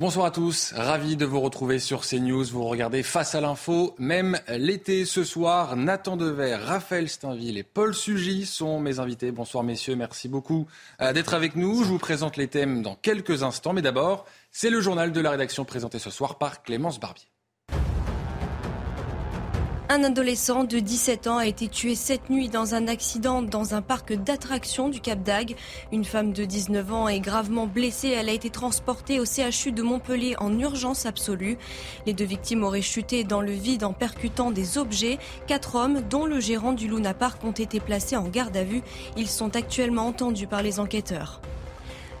Bonsoir à tous, ravi de vous retrouver sur CNews. Vous regardez Face à l'info, même l'été ce soir. Nathan Dever, Raphaël Steinville et Paul Sugy sont mes invités. Bonsoir messieurs, merci beaucoup euh, d'être avec nous. Je vous présente les thèmes dans quelques instants, mais d'abord, c'est le journal de la rédaction présenté ce soir par Clémence Barbier. Un adolescent de 17 ans a été tué cette nuit dans un accident dans un parc d'attractions du Cap d'Agde. Une femme de 19 ans est gravement blessée. Elle a été transportée au CHU de Montpellier en urgence absolue. Les deux victimes auraient chuté dans le vide en percutant des objets. Quatre hommes, dont le gérant du Luna Park, ont été placés en garde à vue. Ils sont actuellement entendus par les enquêteurs.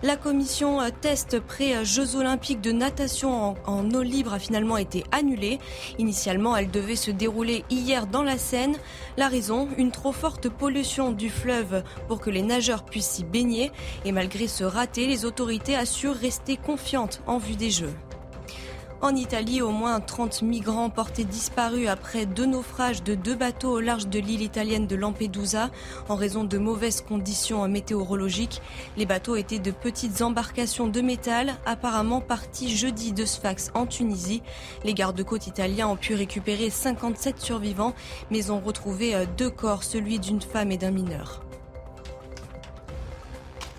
La commission euh, test pré-Jeux olympiques de natation en, eau libre a finalement été annulée. Initialement, elle devait se dérouler hier dans la Seine. La raison, une trop forte pollution du fleuve pour que les nageurs puissent s'y baigner. Et malgré ce raté, les autorités assurent rester confiantes en vue des Jeux. En Italie, au moins 30 migrants portés disparus après deux naufrages de deux bateaux au large de l'île italienne de Lampedusa en raison de mauvaises conditions météorologiques. Les bateaux étaient de petites embarcations de métal, apparemment partis jeudi de Sfax en Tunisie. Les gardes-côtes italiens ont pu récupérer 57 survivants, mais ont retrouvé euh, deux corps, celui d'une femme et d'un mineur.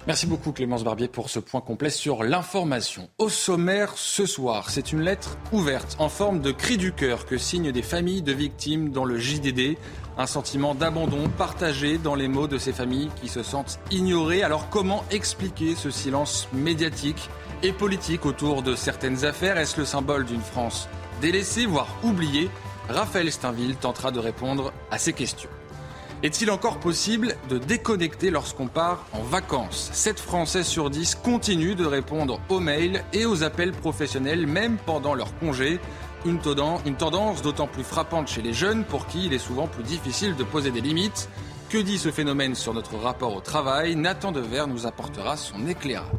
Merci beaucoup Clémence Barbier pour ce point complet sur l'information. Au sommaire ce soir, c'est une lettre ouverte en forme de cri du cœur que signent des familles de victimes dans le JDD. Un sentiment d'abandon partagé dans les mots de ces familles qui se sentent ignorées. Alors comment expliquer ce silence médiatique et politique autour de certaines affaires? Est-ce le symbole d'une France délaissée, voire oubliée? Raphaël Steinville tentera de répondre à ces questions. Est-il encore possible de déconnecter lorsqu'on part en vacances? 7 Français sur 10 continuent de répondre aux mails et aux appels professionnels même pendant leur congé. Une tendance d'autant plus frappante chez les jeunes pour qui il est souvent plus difficile de poser des limites. Que dit ce phénomène sur notre rapport au travail? Nathan Dever nous apportera son éclairage.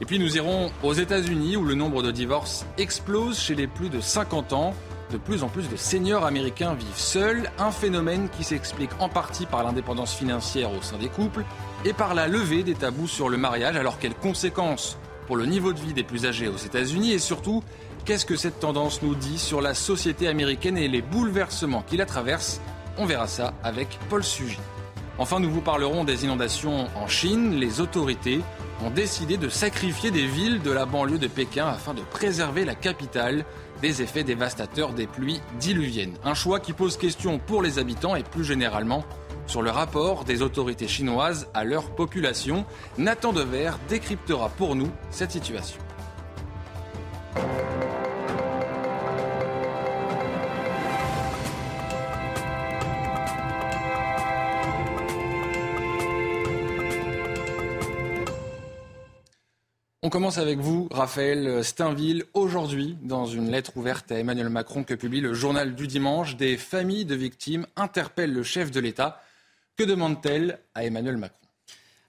Et puis nous irons aux États-Unis où le nombre de divorces explose chez les plus de 50 ans. De plus en plus de seniors américains vivent seuls, un phénomène qui s'explique en partie par l'indépendance financière au sein des couples et par la levée des tabous sur le mariage. Alors quelles conséquences pour le niveau de vie des plus âgés aux États-Unis et surtout qu'est-ce que cette tendance nous dit sur la société américaine et les bouleversements qui la traversent? On verra ça avec Paul Sugy. Enfin, nous vous parlerons des inondations en Chine. Les autorités ont décidé de sacrifier des villes de la banlieue de Pékin afin de préserver la capitale des effets dévastateurs des pluies diluviennes. Un choix qui pose question pour les habitants et plus généralement sur le rapport des autorités chinoises à leur population. Nathan Dever décryptera pour nous cette situation. On commence avec vous, Raphaël Steinville. Aujourd'hui, dans une lettre ouverte à Emmanuel Macron que publie le journal du dimanche, des familles de victimes interpellent le chef de l'État. Que demande-t-elle à Emmanuel Macron?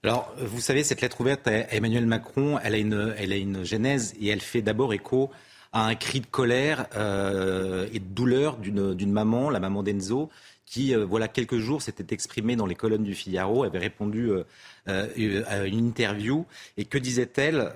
Alors, vous savez, cette lettre ouverte à Emmanuel Macron, elle a une, elle genèse et elle fait d'abord écho à un cri de colère euh, et de douleur d'une maman, la maman d'Enzo, qui, euh, voilà quelques jours, s'était exprimée dans les colonnes du Figaro, avait répondu euh, euh, à une interview. Et que disait-elle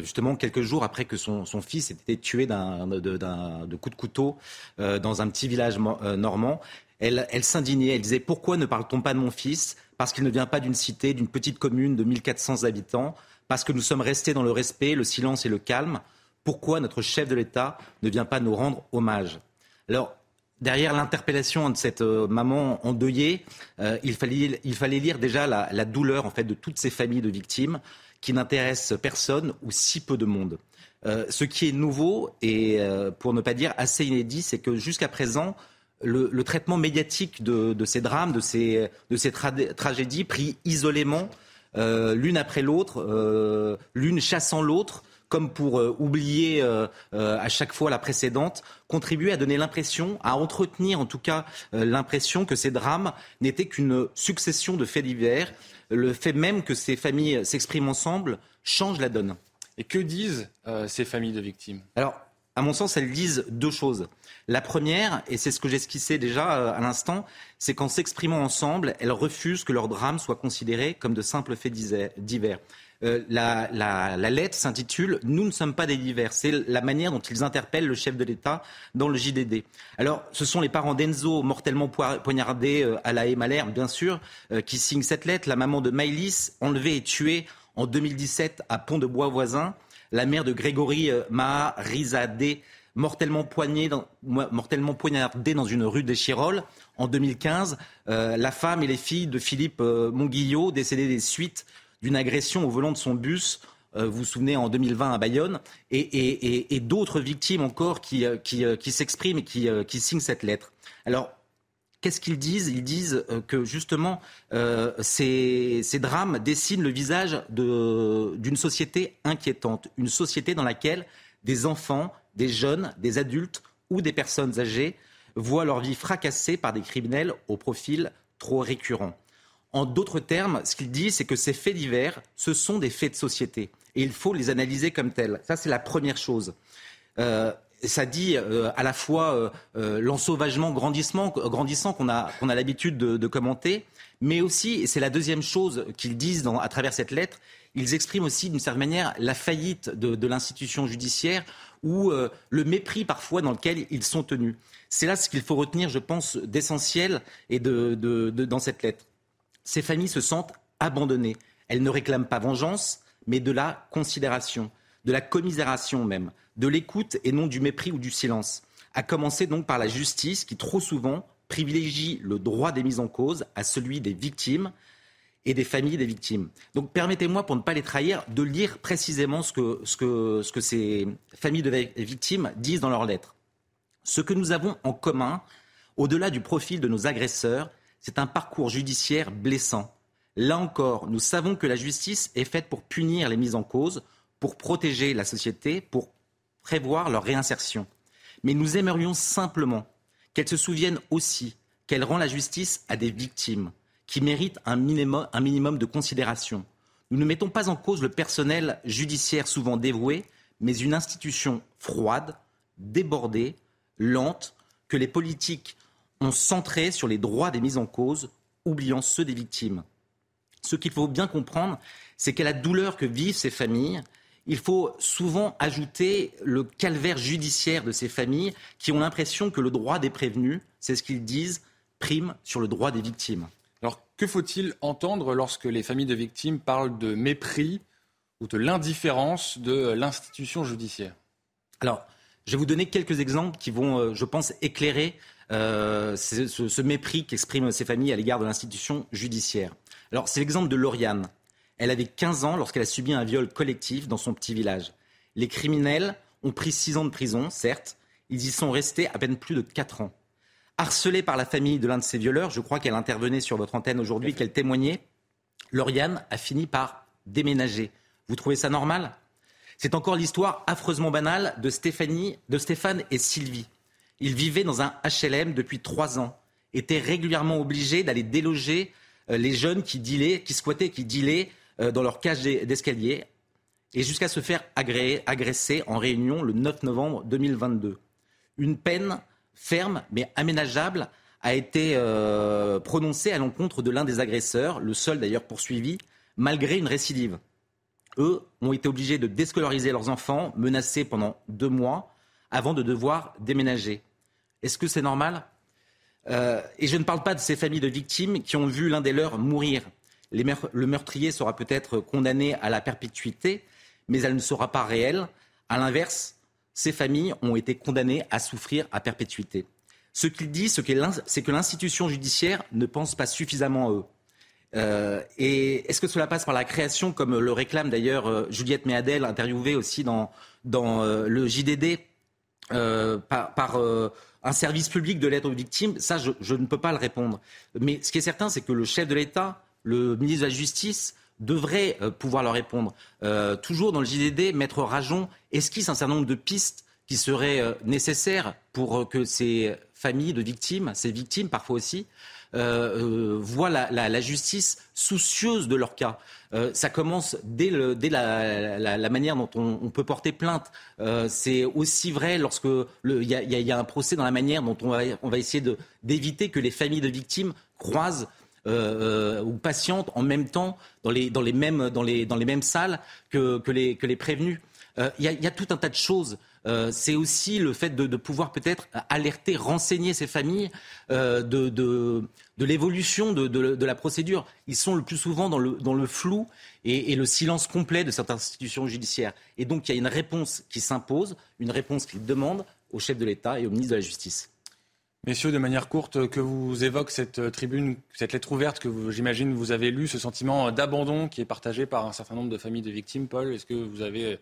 justement quelques jours après que son, fils ait été tué d'un de, de, coup de couteau dans un petit village normand elle, elle s'indignait, elle disait pourquoi ne parle-t-on pas de mon fils? Parce qu'il ne vient pas d'une cité, d'une petite commune de 1400 habitants, parce que nous sommes restés dans le respect, le silence et le calme. Pourquoi notre chef de l'État ne vient pas nous rendre hommage? Alors, derrière l'interpellation de cette euh, maman endeuillée, euh, il, fallait, lire déjà la, douleur en fait de toutes ces familles de victimes qui n'intéressent personne ou si peu de monde. Euh, ce qui est nouveau et pour ne pas dire assez inédit, c'est que jusqu'à présent, le, traitement médiatique de, ces drames, de ces, de ces tragédies pris isolément, l'une après l'autre, l'une chassant l'autre, comme pour euh, oublier euh, euh, à chaque fois la précédente, contribuer à donner l'impression, à entretenir en tout cas l'impression que ces drames n'étaient qu'une succession de faits divers. Le fait même que ces familles s'expriment ensemble change la donne. Et que disent ces familles de victimes? Alors, à mon sens, elles disent deux choses. La première, et c'est ce que j'esquissais déjà à l'instant, c'est qu'en s'exprimant ensemble, elles refusent que leur drame soit considéré comme de simples faits divers. Euh, la, lettre s'intitule Nous ne sommes pas des divers. C'est la manière dont ils interpellent le chef de l'État dans le JDD. Alors, ce sont les parents d'Enzo, mortellement poignardés euh, à la Malherbe, bien sûr, euh, qui signent cette lettre. La maman de Maïlis, enlevée et tuée en 2017 à Pont-de-Bois voisin. La mère de Grégory Maha Rizadeh, mortellement, poignardée dans une rue des Chirolles en 2015. la femme et les filles de Philippe Monguillot, décédées des suites d'une agression au volant de son bus. Euh, vous vous souvenez en 2020 à Bayonne, et, d'autres victimes encore qui, euh, euh, s'expriment et qui, signent cette lettre. Alors, qu'est-ce qu'ils disent? Ils disent que justement, ces, drames dessinent le visage d'une société inquiétante, une société dans laquelle des enfants, des jeunes, des adultes ou des personnes âgées voient leur vie fracassée par des criminels au profil trop récurrent. En d'autres termes, ce qu'il dit, c'est que ces faits divers, ce sont des faits de société. Et il faut les analyser comme tels. Ça, c'est la première chose. Euh, ça dit euh, à la fois euh, l'ensauvagement grandissant qu'on a, qu'on a l'habitude de, commenter, mais aussi, et c'est la deuxième chose qu'ils disent à travers cette lettre, ils expriment aussi d'une certaine manière la faillite de, l'institution judiciaire ou le mépris parfois dans lequel ils sont tenus. C'est là ce qu'il faut retenir, je pense, d'essentiel et de, dans cette lettre. Ces familles se sentent abandonnées. Elles ne réclament pas vengeance, mais de la considération, de la commisération même, de l'écoute et non du mépris ou du silence. À commencer donc par la justice qui trop souvent privilégie le droit des mises en cause à celui des victimes et des familles des victimes. Donc permettez-moi, pour ne pas les trahir, de lire précisément ce que, ce que, ce que ces familles de victimes disent dans leurs lettres. Ce que nous avons en commun, au-delà du profil de nos agresseurs, c'est un parcours judiciaire blessant. Là encore, nous savons que la justice est faite pour punir les mises en cause, pour protéger la société, pour prévoir leur réinsertion. Mais nous aimerions simplement qu'elle se souvienne aussi qu'elle rend la justice à des victimes qui méritent un minimum, de considération. Nous ne mettons pas en cause le personnel judiciaire souvent dévoué, mais une institution froide, débordée, lente, que les politiques ont centré sur les droits des mises en cause, oubliant ceux des victimes. Ce qu'il faut bien comprendre, c'est qu'à la douleur que vivent ces familles, il faut souvent ajouter le calvaire judiciaire de ces familles qui ont l'impression que le droit des prévenus, c'est ce qu'ils disent, prime sur le droit des victimes. Alors que faut-il entendre lorsque les familles de victimes parlent de mépris ou de l'indifférence de l'institution judiciaire? Alors, je vais vous donner quelques exemples qui vont, euh, je pense, éclairer euh, ce, mépris qu'expriment ces familles à l'égard de l'institution judiciaire. Alors, c'est l'exemple de Lauriane. Elle avait 15 ans lorsqu'elle a subi un viol collectif dans son petit village. Les criminels ont pris 6 ans de prison, certes. Ils y sont restés à peine plus de 4 ans. Harcelée par la famille de l'un de ces violeurs, je crois qu'elle intervenait sur votre antenne aujourd'hui, qu'elle témoignait, Lauriane a fini par déménager. Vous trouvez ça normal? C'est encore l'histoire affreusement banale de, Stéphanie, de Stéphane et Sylvie. Ils vivaient dans un HLM depuis trois ans, étaient régulièrement obligés d'aller déloger euh, les jeunes qui dealaient, qui squattaient, qui dealaient euh, dans leur cage d'escalier, et jusqu'à se faire agresser en réunion le 9 novembre 2022. Une peine ferme mais aménageable a été euh, prononcée à l'encontre de l'un des agresseurs, le seul d'ailleurs poursuivi, malgré une récidive. Eux ont été obligés de déscolariser leurs enfants, menacés pendant deux mois, avant de devoir déménager. Est-ce que c'est normal? Euh, Et je ne parle pas de ces familles de victimes qui ont vu l'un des leurs mourir. le meurtrier sera peut-être condamné à la perpétuité, mais elle ne sera pas réelle. À l'inverse, ces familles ont été condamnées à souffrir à perpétuité. Ce qu'il dit, c'est que l'institution judiciaire ne pense pas suffisamment à eux. Euh, et est-ce que cela passe par la création, comme le réclame d'ailleurs euh, Juliette Méadel, interviewée aussi dans, le JDD, par, un service public de l'aide aux victimes, ça, je, ne peux pas le répondre. Mais ce qui est certain, c'est que le chef de l'État, le ministre de la Justice, devrait euh, pouvoir leur répondre. Euh, toujours dans le JDD, Maître Rajon esquisse un certain nombre de pistes qui seraient euh, nécessaires pour que ces familles de victimes, ces victimes parfois aussi, euh, voient la, justice soucieuse de leur cas. Euh, ça commence dès, la, manière dont on, peut porter plainte. Euh, c'est aussi vrai lorsque il y, a un procès dans la manière dont on va, essayer d'éviter que les familles de victimes croisent ou patientent en même temps dans les, mêmes, salles que, les, prévenus. Il y, a tout un tas de choses euh, c'est aussi le fait de, pouvoir peut-être alerter, renseigner ces familles euh, de, l'évolution de, la procédure. Ils sont le plus souvent dans le, flou et, le silence complet de certaines institutions judiciaires. Et donc il y a une réponse qui s'impose, une réponse qu'ils demandent au chef de l'État et au ministre de la Justice. Messieurs, de manière courte, que vous évoque cette euh, tribune, cette lettre ouverte que j'imagine vous avez lue, ce sentiment d'abandon qui est partagé par un certain nombre de familles de victimes, Paul, est-ce que vous avez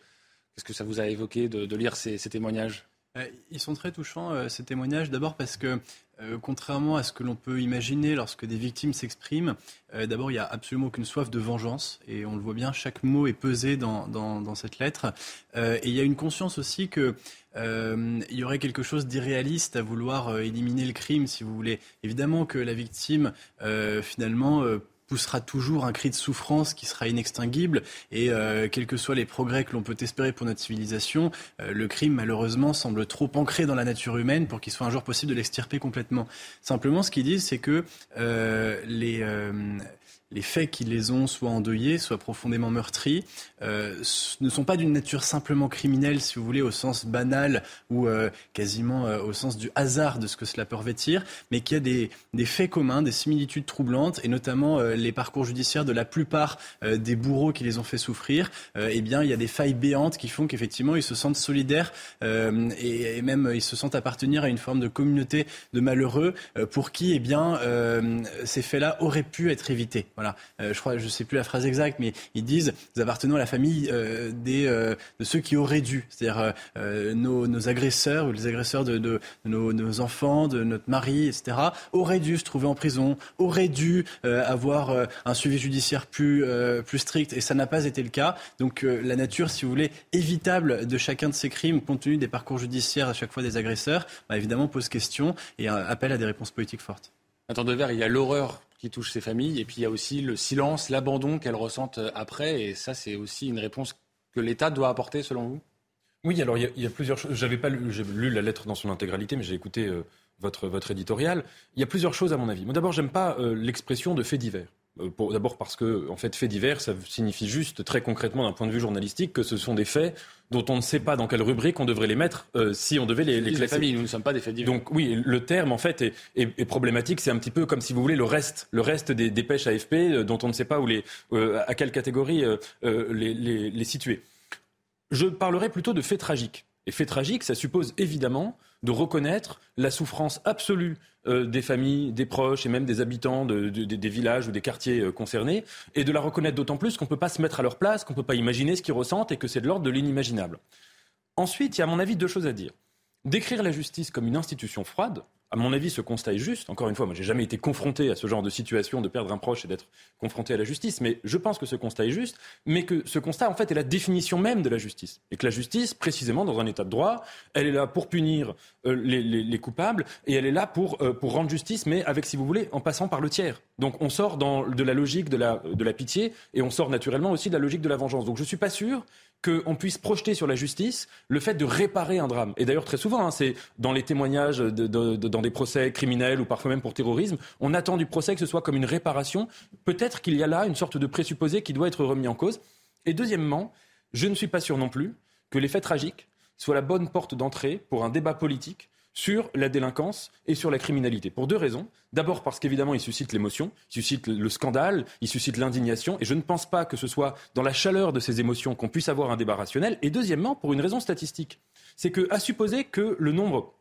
est-ce que ça vous a évoqué de, lire ces, témoignages euh, ils sont très touchants, euh, ces témoignages, d'abord parce que, euh, contrairement à ce que l'on peut imaginer lorsque des victimes s'expriment, d'abord, il n'y a absolument aucune soif de vengeance, et on le voit bien, chaque mot est pesé dans, cette lettre. et il y a une conscience aussi qu'il y aurait quelque chose d'irréaliste à vouloir éliminer le crime, si vous voulez. Évidemment que la victime, finalement, poussera toujours un cri de souffrance qui sera inextinguible. Et euh, quels que soient les progrès que l'on peut espérer pour notre civilisation, euh, le crime, malheureusement, semble trop ancré dans la nature humaine pour qu'il soit un jour possible de l'extirper complètement. Simplement, ce qu'ils disent, c'est que euh, les les faits qui les ont soit endeuillés, soit profondément meurtris, euh, ne sont pas d'une nature simplement criminelle, si vous voulez, au sens banal ou euh, quasiment euh, au sens du hasard de ce que cela peut revêtir, mais qu'il y a des, faits communs, des similitudes troublantes, et notamment les parcours judiciaires de la plupart des bourreaux qui les ont fait souffrir. eh bien, il y a des failles béantes qui font qu'effectivement, ils se sentent solidaires et, et, même ils se sentent appartenir à une forme de communauté de malheureux pour qui, eh bien, ces faits-là auraient pu être évités. Voilà. Euh, je crois, je sais plus la phrase exacte, mais ils disent nous appartenons à la famille euh, des, euh, de ceux qui auraient dû, c'est-à-dire nos, agresseurs ou les agresseurs de, nos, enfants, de notre mari, etc. auraient dû se trouver en prison, auraient dû avoir un suivi judiciaire plus plus strict, et ça n'a pas été le cas. Donc la nature, si vous voulez, évitable de chacun de ces crimes, compte tenu des parcours judiciaires à chaque fois des agresseurs, bah, évidemment pose question et appelle à des réponses politiques fortes. Attends de verre, il y a l'horreur qui touche ces familles. Et puis il y a aussi le silence, l'abandon qu'elles ressentent euh, après. Et ça, c'est aussi une réponse que l'État doit apporter, selon vous? Oui, alors il y, a, plusieurs choses. J'avais pas lu, la lettre dans son intégralité, mais j'ai écouté euh, votre, votre éditorial. Il y a plusieurs choses à mon avis. Moi, d'abord, j'aime pas euh, l'expression de fait divers. Euh, d'abord parce que, en fait, faits divers, ça signifie juste, très concrètement, d'un point de vue journalistique, que ce sont des faits dont on ne sait pas dans quelle rubrique on devrait les mettre euh, si on devait les, les classer. familles, nous ne sommes pas des faits divers. Donc oui, le terme, en fait, est, problématique. C'est un petit peu comme, si vous voulez, le reste, le reste des dépêches AFP euh, dont on ne sait pas où les, à quelle catégorie les, les situer. Je parlerai plutôt de faits tragiques. Et faits tragiques, ça suppose évidemment de reconnaître la souffrance absolue euh, des familles, des proches et même des habitants des villages ou des quartiers euh, concernés, et de la reconnaître d'autant plus qu'on ne peut pas se mettre à leur place, qu'on ne peut pas imaginer ce qu'ils ressentent et que c'est de l'ordre de l'inimaginable. Ensuite, il y a à mon avis deux choses à dire. Décrire la justice comme une institution froide, à mon avis, ce constat est juste. Encore une fois, moi, j'ai jamais été confronté à ce genre de situation de perdre un proche et d'être confronté à la justice, mais je pense que ce constat est juste, mais que ce constat, en fait, est la définition même de la justice. Et que la justice, précisément, dans un état de droit, elle est là pour punir euh, les, coupables et elle est là pour, euh, pour rendre justice, mais avec, si vous voulez, en passant par le tiers. Donc, on sort dans, de la logique de la, de la pitié et on sort naturellement aussi de la logique de la vengeance. Donc, je suis pas sûr qu'on puisse projeter sur la justice le fait de réparer un drame. Et d'ailleurs, très souvent, hein, c'est dans les témoignages, dans des procès criminels ou parfois même pour terrorisme, on attend du procès que ce soit comme une réparation. Peut-être qu'il y a là une sorte de présupposé qui doit être remis en cause. Et deuxièmement, je ne suis pas sûr non plus que les faits tragiques soient la bonne porte d'entrée pour un débat politique sur la délinquance et sur la criminalité. Pour deux raisons. D'abord parce qu'évidemment, il suscite l'émotion, il suscite le scandale, il suscite l'indignation, et je ne pense pas que ce soit dans la chaleur de ces émotions qu'on puisse avoir un débat rationnel. Et deuxièmement, pour une raison statistique. C'est qu'à supposer que le nombre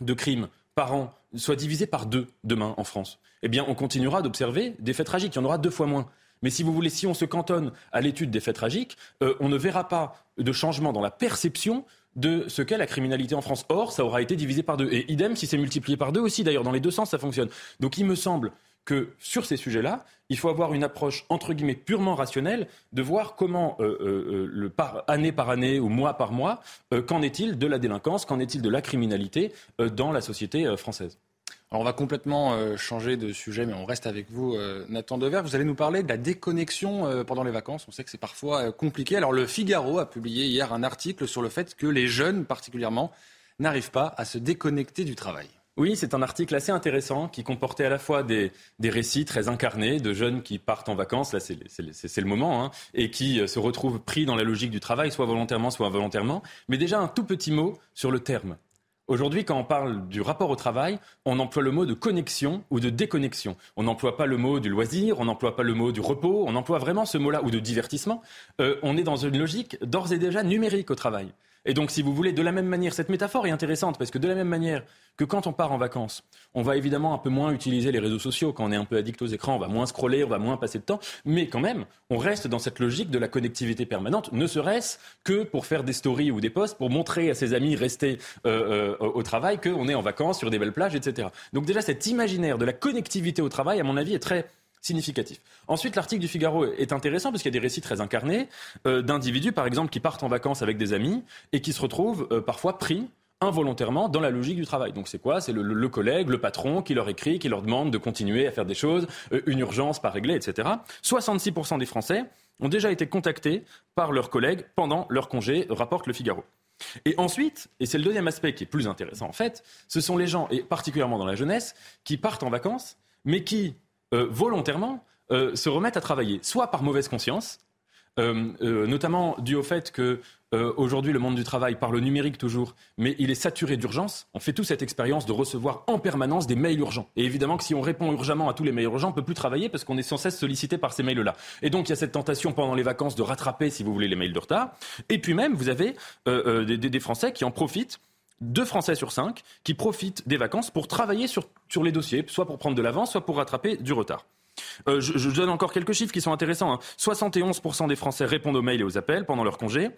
de crimes par an soit divisé par deux demain en France, eh bien, on continuera d'observer des faits tragiques. Il y en aura deux fois moins. Mais si vous voulez, si on se cantonne à l'étude des faits tragiques, euh, on ne verra pas de changement dans la perception de ce qu'est la criminalité en France. Or, ça aura été divisé par deux. Et idem, si c'est multiplié par deux aussi, d'ailleurs, dans les deux sens, ça fonctionne. Donc il me semble que sur ces sujets-là, il faut avoir une approche entre guillemets purement rationnelle de voir comment, euh, euh, par, année par année ou mois par mois, euh, qu'en est-il de la délinquance, qu'en est-il de la criminalité dans la société française. Alors on va complètement euh, changer de sujet, mais on reste avec vous, euh, Nathan Dever. Vous allez nous parler de la déconnexion euh, pendant les vacances. On sait que c'est parfois compliqué. Alors le Figaro a publié hier un article sur le fait que les jeunes, particulièrement, n'arrivent pas à se déconnecter du travail. Oui, c'est un article assez intéressant qui comportait à la fois des, récits très incarnés de jeunes qui partent en vacances, là c'est le moment, hein, et qui se retrouvent pris dans la logique du travail, soit volontairement, soit involontairement. Mais déjà un tout petit mot sur le terme. Aujourd'hui, quand on parle du rapport au travail, on emploie le mot de connexion ou de déconnexion. On n'emploie pas le mot du loisir, on n'emploie pas le mot du repos, on emploie vraiment ce mot-là ou de divertissement. Euh, on est dans une logique d'ores et déjà numérique au travail. Et donc, si vous voulez, de la même manière, cette métaphore est intéressante parce que de la même manière que quand on part en vacances, on va évidemment un peu moins utiliser les réseaux sociaux. Quand on est un peu addict aux écrans, on va moins scroller, on va moins passer de temps. Mais quand même, on reste dans cette logique de la connectivité permanente, ne serait-ce que pour faire des stories ou des posts, pour montrer à ses amis restés euh, euh, au travail qu'on est en vacances sur des belles plages, etc. Donc déjà, cet imaginaire de la connectivité au travail, à mon avis, est très significatif. Ensuite, l'article du Figaro est intéressant parce qu'il y a des récits très incarnés euh, d'individus, par exemple, qui partent en vacances avec des amis et qui se retrouvent euh, parfois pris involontairement dans la logique du travail. Donc c'est quoi? C'est le, collègue, le patron qui leur écrit, qui leur demande de continuer à faire des choses, euh, une urgence pas réglée, etc. 66% des Français ont déjà été contactés par leurs collègues pendant leur congé, rapporte le Figaro. Et ensuite, et c'est le deuxième aspect qui est plus intéressant en fait, ce sont les gens, et particulièrement dans la jeunesse, qui partent en vacances, mais qui, euh, volontairement euh, se remettent à travailler, soit par mauvaise conscience, euh, notamment dû au fait que aujourd'hui le monde du travail parle numérique toujours, mais il est saturé d'urgence. On fait tous cette expérience de recevoir en permanence des mails urgents. Et évidemment que si on répond urgemment à tous les mails urgents, on ne peut plus travailler parce qu'on est sans cesse sollicité par ces mails-là. Et donc il y a cette tentation pendant les vacances de rattraper, si vous voulez, les mails de retard. Et puis même, vous avez des Français qui en profitent deux Français sur cinq qui profitent des vacances pour travailler sur, les dossiers, soit pour prendre de l'avance, soit pour rattraper du retard. Euh, je, donne encore quelques chiffres qui sont intéressants. 71% hein. des Français répondent aux mails et aux appels pendant leur congé,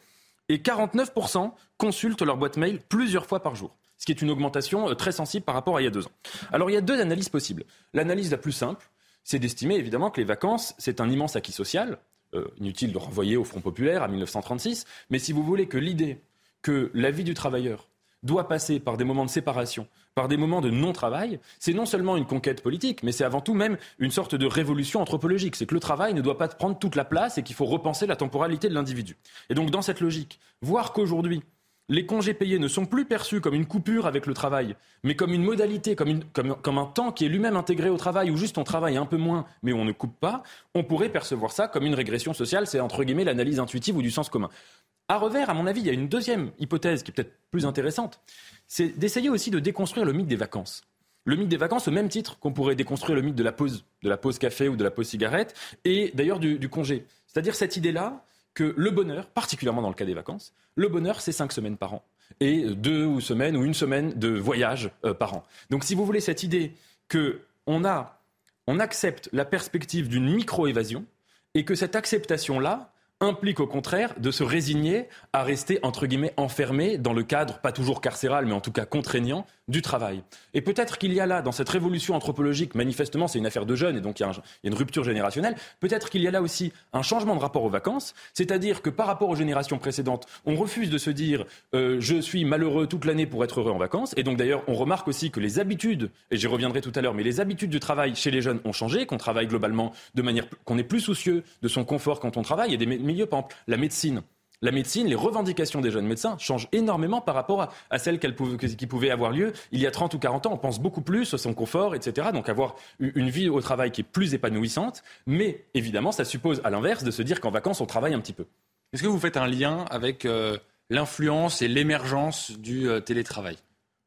et 49% consultent leur boîte mail plusieurs fois par jour, ce qui est une augmentation euh, très sensible par rapport à il y a deux ans. Alors il y a deux analyses possibles. L'analyse la plus simple, c'est d'estimer évidemment que les vacances, c'est un immense acquis social. Euh, inutile de renvoyer au Front populaire à 1936, mais si vous voulez que l'idée que la vie du travailleur doit passer par des moments de séparation, par des moments de non-travail, c'est non seulement une conquête politique, mais c'est avant tout même une sorte de révolution anthropologique. C'est que le travail ne doit pas prendre toute la place et qu'il faut repenser la temporalité de l'individu. Et donc dans cette logique, voir qu'aujourd'hui, les congés payés ne sont plus perçus comme une coupure avec le travail, mais comme une modalité, comme, un temps qui est lui-même intégré au travail, où juste on travaille un peu moins, mais on ne coupe pas, on pourrait percevoir ça comme une régression sociale, c'est entre guillemets l'analyse intuitive ou du sens commun. À revers, à mon avis, il y a une deuxième hypothèse qui est peut-être plus intéressante, c'est d'essayer aussi de déconstruire le mythe des vacances. Le mythe des vacances au même titre qu'on pourrait déconstruire le mythe de la pause, de la pause café ou de la pause cigarette, et d'ailleurs du, congé. C'est-à-dire cette idée-là que le bonheur, particulièrement dans le cas des vacances, le bonheur c'est cinq semaines par an et deux semaines ou une semaine de voyage euh, par an. Donc si vous voulez cette idée que on accepte la perspective d'une micro-évasion et que cette acceptation-là, implique au contraire de se résigner à rester entre guillemets enfermé dans le cadre pas toujours carcéral mais en tout cas contraignant du travail. Et peut-être qu'il y a là dans cette révolution anthropologique manifestement c'est une affaire de jeunes et donc il y, a une rupture générationnelle, peut-être qu'il y a là aussi un changement de rapport aux vacances, c'est-à-dire que par rapport aux générations précédentes, on refuse de se dire euh, je suis malheureux toute l'année pour être heureux en vacances et donc d'ailleurs on remarque aussi que les habitudes et j'y reviendrai tout à l'heure mais les habitudes du travail chez les jeunes ont changé, qu'on travaille globalement de manière qu'on est plus soucieux de son confort quand on travaille, il y a des milieu, par exemple, la médecine. La médecine, les revendications des jeunes médecins changent énormément par rapport à, celles qui pouvaient avoir lieu il y a 30 ou 40 ans. On pense beaucoup plus à son confort, etc. Donc avoir une vie au travail qui est plus épanouissante. Mais évidemment, ça suppose à l'inverse de se dire qu'en vacances, on travaille un petit peu. Est-ce que vous faites un lien avec euh, l'influence et l'émergence du euh, télétravail?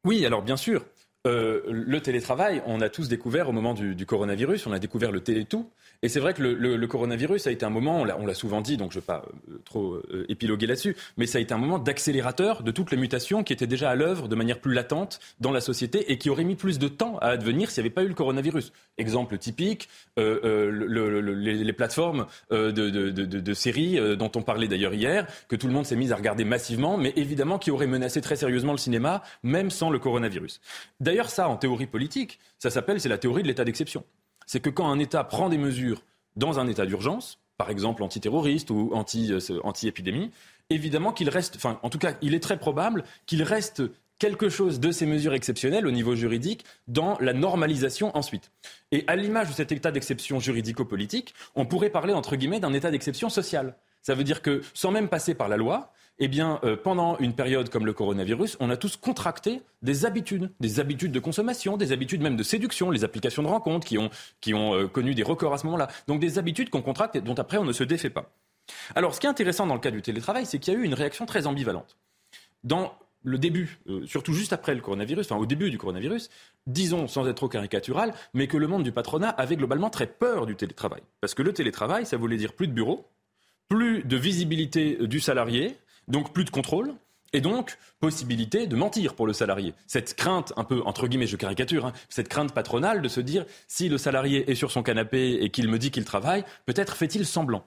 Oui, alors bien sûr. Euh, le télétravail, on a tous découvert au moment du, coronavirus, on a découvert le télétout. Et c'est vrai que le, coronavirus a été un moment, on l'a souvent dit, donc je ne vais pas euh, trop euh, épiloguer là-dessus, mais ça a été un moment d'accélérateur de toutes les mutations qui étaient déjà à l'œuvre de manière plus latente dans la société et qui auraient mis plus de temps à advenir s'il n'y avait pas eu le coronavirus. Exemple typique, les, plateformes de, séries dont on parlait d'ailleurs hier, que tout le monde s'est mis à regarder massivement, mais évidemment qui auraient menacé très sérieusement le cinéma, même sans le coronavirus. D'ailleurs, ça, en théorie politique, ça s'appelle, c'est la théorie de l'état d'exception. C'est que quand un État prend des mesures dans un état d'urgence, par exemple antiterroriste ou euh, anti-épidémie, évidemment qu'il reste, enfin, en tout cas, il est très probable qu'il reste quelque chose de ces mesures exceptionnelles au niveau juridique dans la normalisation ensuite. Et à l'image de cet état d'exception juridico-politique, on pourrait parler, entre guillemets, d'un état d'exception sociale. Ça veut dire que, sans même passer par la loi, eh bien, euh, pendant une période comme le coronavirus, on a tous contracté des habitudes, des habitudes de consommation, des habitudes même de séduction, les applications de rencontres qui ont, qui ont euh, connu des records à ce moment-là. Donc des habitudes qu'on contracte et dont après on ne se défait pas. Alors, ce qui est intéressant dans le cas du télétravail, c'est qu'il y a eu une réaction très ambivalente. Dans le début, euh, surtout juste après le coronavirus, enfin au début du coronavirus, disons sans être trop caricatural, mais que le monde du patronat avait globalement très peur du télétravail. Parce que le télétravail, ça voulait dire plus de bureaux, plus de visibilité du salarié, donc plus de contrôle, et donc possibilité de mentir pour le salarié. Cette crainte, un peu entre guillemets, je caricature, hein, cette crainte patronale de se dire si le salarié est sur son canapé et qu'il me dit qu'il travaille, peut-être fait-il semblant.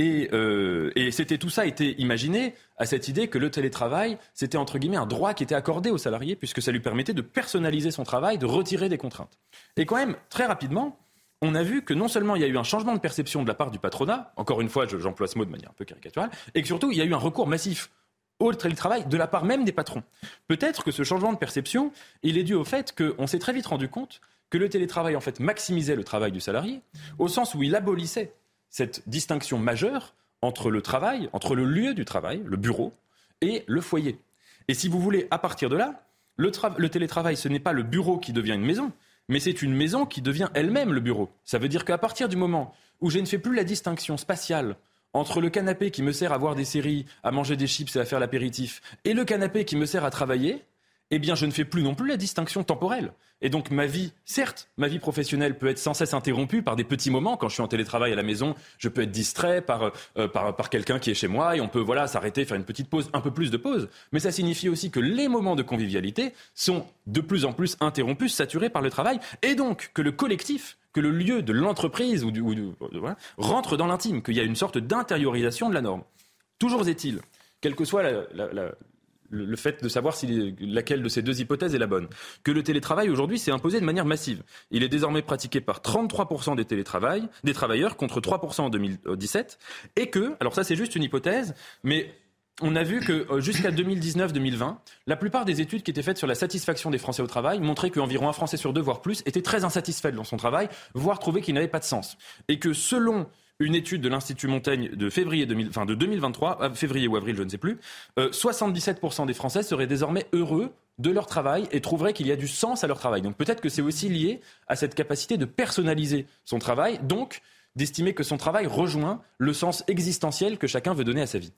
Et, euh, et c'était tout ça a été imaginé à cette idée que le télétravail, c'était entre guillemets un droit qui était accordé au salarié, puisque ça lui permettait de personnaliser son travail, de retirer des contraintes. Et quand même, très rapidement, on a vu que non seulement il y a eu un changement de perception de la part du patronat, encore une fois, j'emploie ce mot de manière un peu caricaturale, et que surtout, il y a eu un recours massif au télétravail de la part même des patrons. Peut-être que ce changement de perception, il est dû au fait qu'on s'est très vite rendu compte que le télétravail, en fait, maximisait le travail du salarié, au sens où il abolissait cette distinction majeure entre le travail, entre le lieu du travail, le bureau, et le foyer. Et si vous voulez, à partir de là, le, le télétravail, ce n'est pas le bureau qui devient une maison, mais c'est une maison qui devient elle-même le bureau. Ça veut dire qu'à partir du moment où je ne fais plus la distinction spatiale entre le canapé qui me sert à voir des séries, à manger des chips et à faire l'apéritif, et le canapé qui me sert à travailler, eh bien, je ne fais plus non plus la distinction temporelle. Et donc, ma vie, certes, ma vie professionnelle peut être sans cesse interrompue par des petits moments. Quand je suis en télétravail à la maison, je peux être distrait par, euh, par, par quelqu'un qui est chez moi et on peut, voilà, s'arrêter, faire une petite pause, un peu plus de pause. Mais ça signifie aussi que les moments de convivialité sont de plus en plus interrompus, saturés par le travail. Et donc, que le collectif, que le lieu de l'entreprise ou du, ou rentre dans l'intime, qu'il y a une sorte d'intériorisation de la norme. Toujours est-il, quelle que soit la, la, le fait de savoir si laquelle de ces deux hypothèses est la bonne. Que le télétravail aujourd'hui s'est imposé de manière massive. Il est désormais pratiqué par 33% des télétravail, des travailleurs contre 3% en 2017 et que, alors ça c'est juste une hypothèse, mais on a vu que euh, jusqu'à 2019-2020, la plupart des études qui étaient faites sur la satisfaction des Français au travail montraient qu'environ un Français sur deux, voire plus, était très insatisfait dans son travail, voire trouvait qu'il n'avait pas de sens. Et que selon une étude de l'Institut Montaigne de février 2000, enfin de 2023, euh, février ou avril, je ne sais plus, 77% euh, des Français seraient désormais heureux de leur travail et trouveraient qu'il y a du sens à leur travail. Donc peut-être que c'est aussi lié à cette capacité de personnaliser son travail, donc d'estimer que son travail rejoint le sens existentiel que chacun veut donner à sa vie.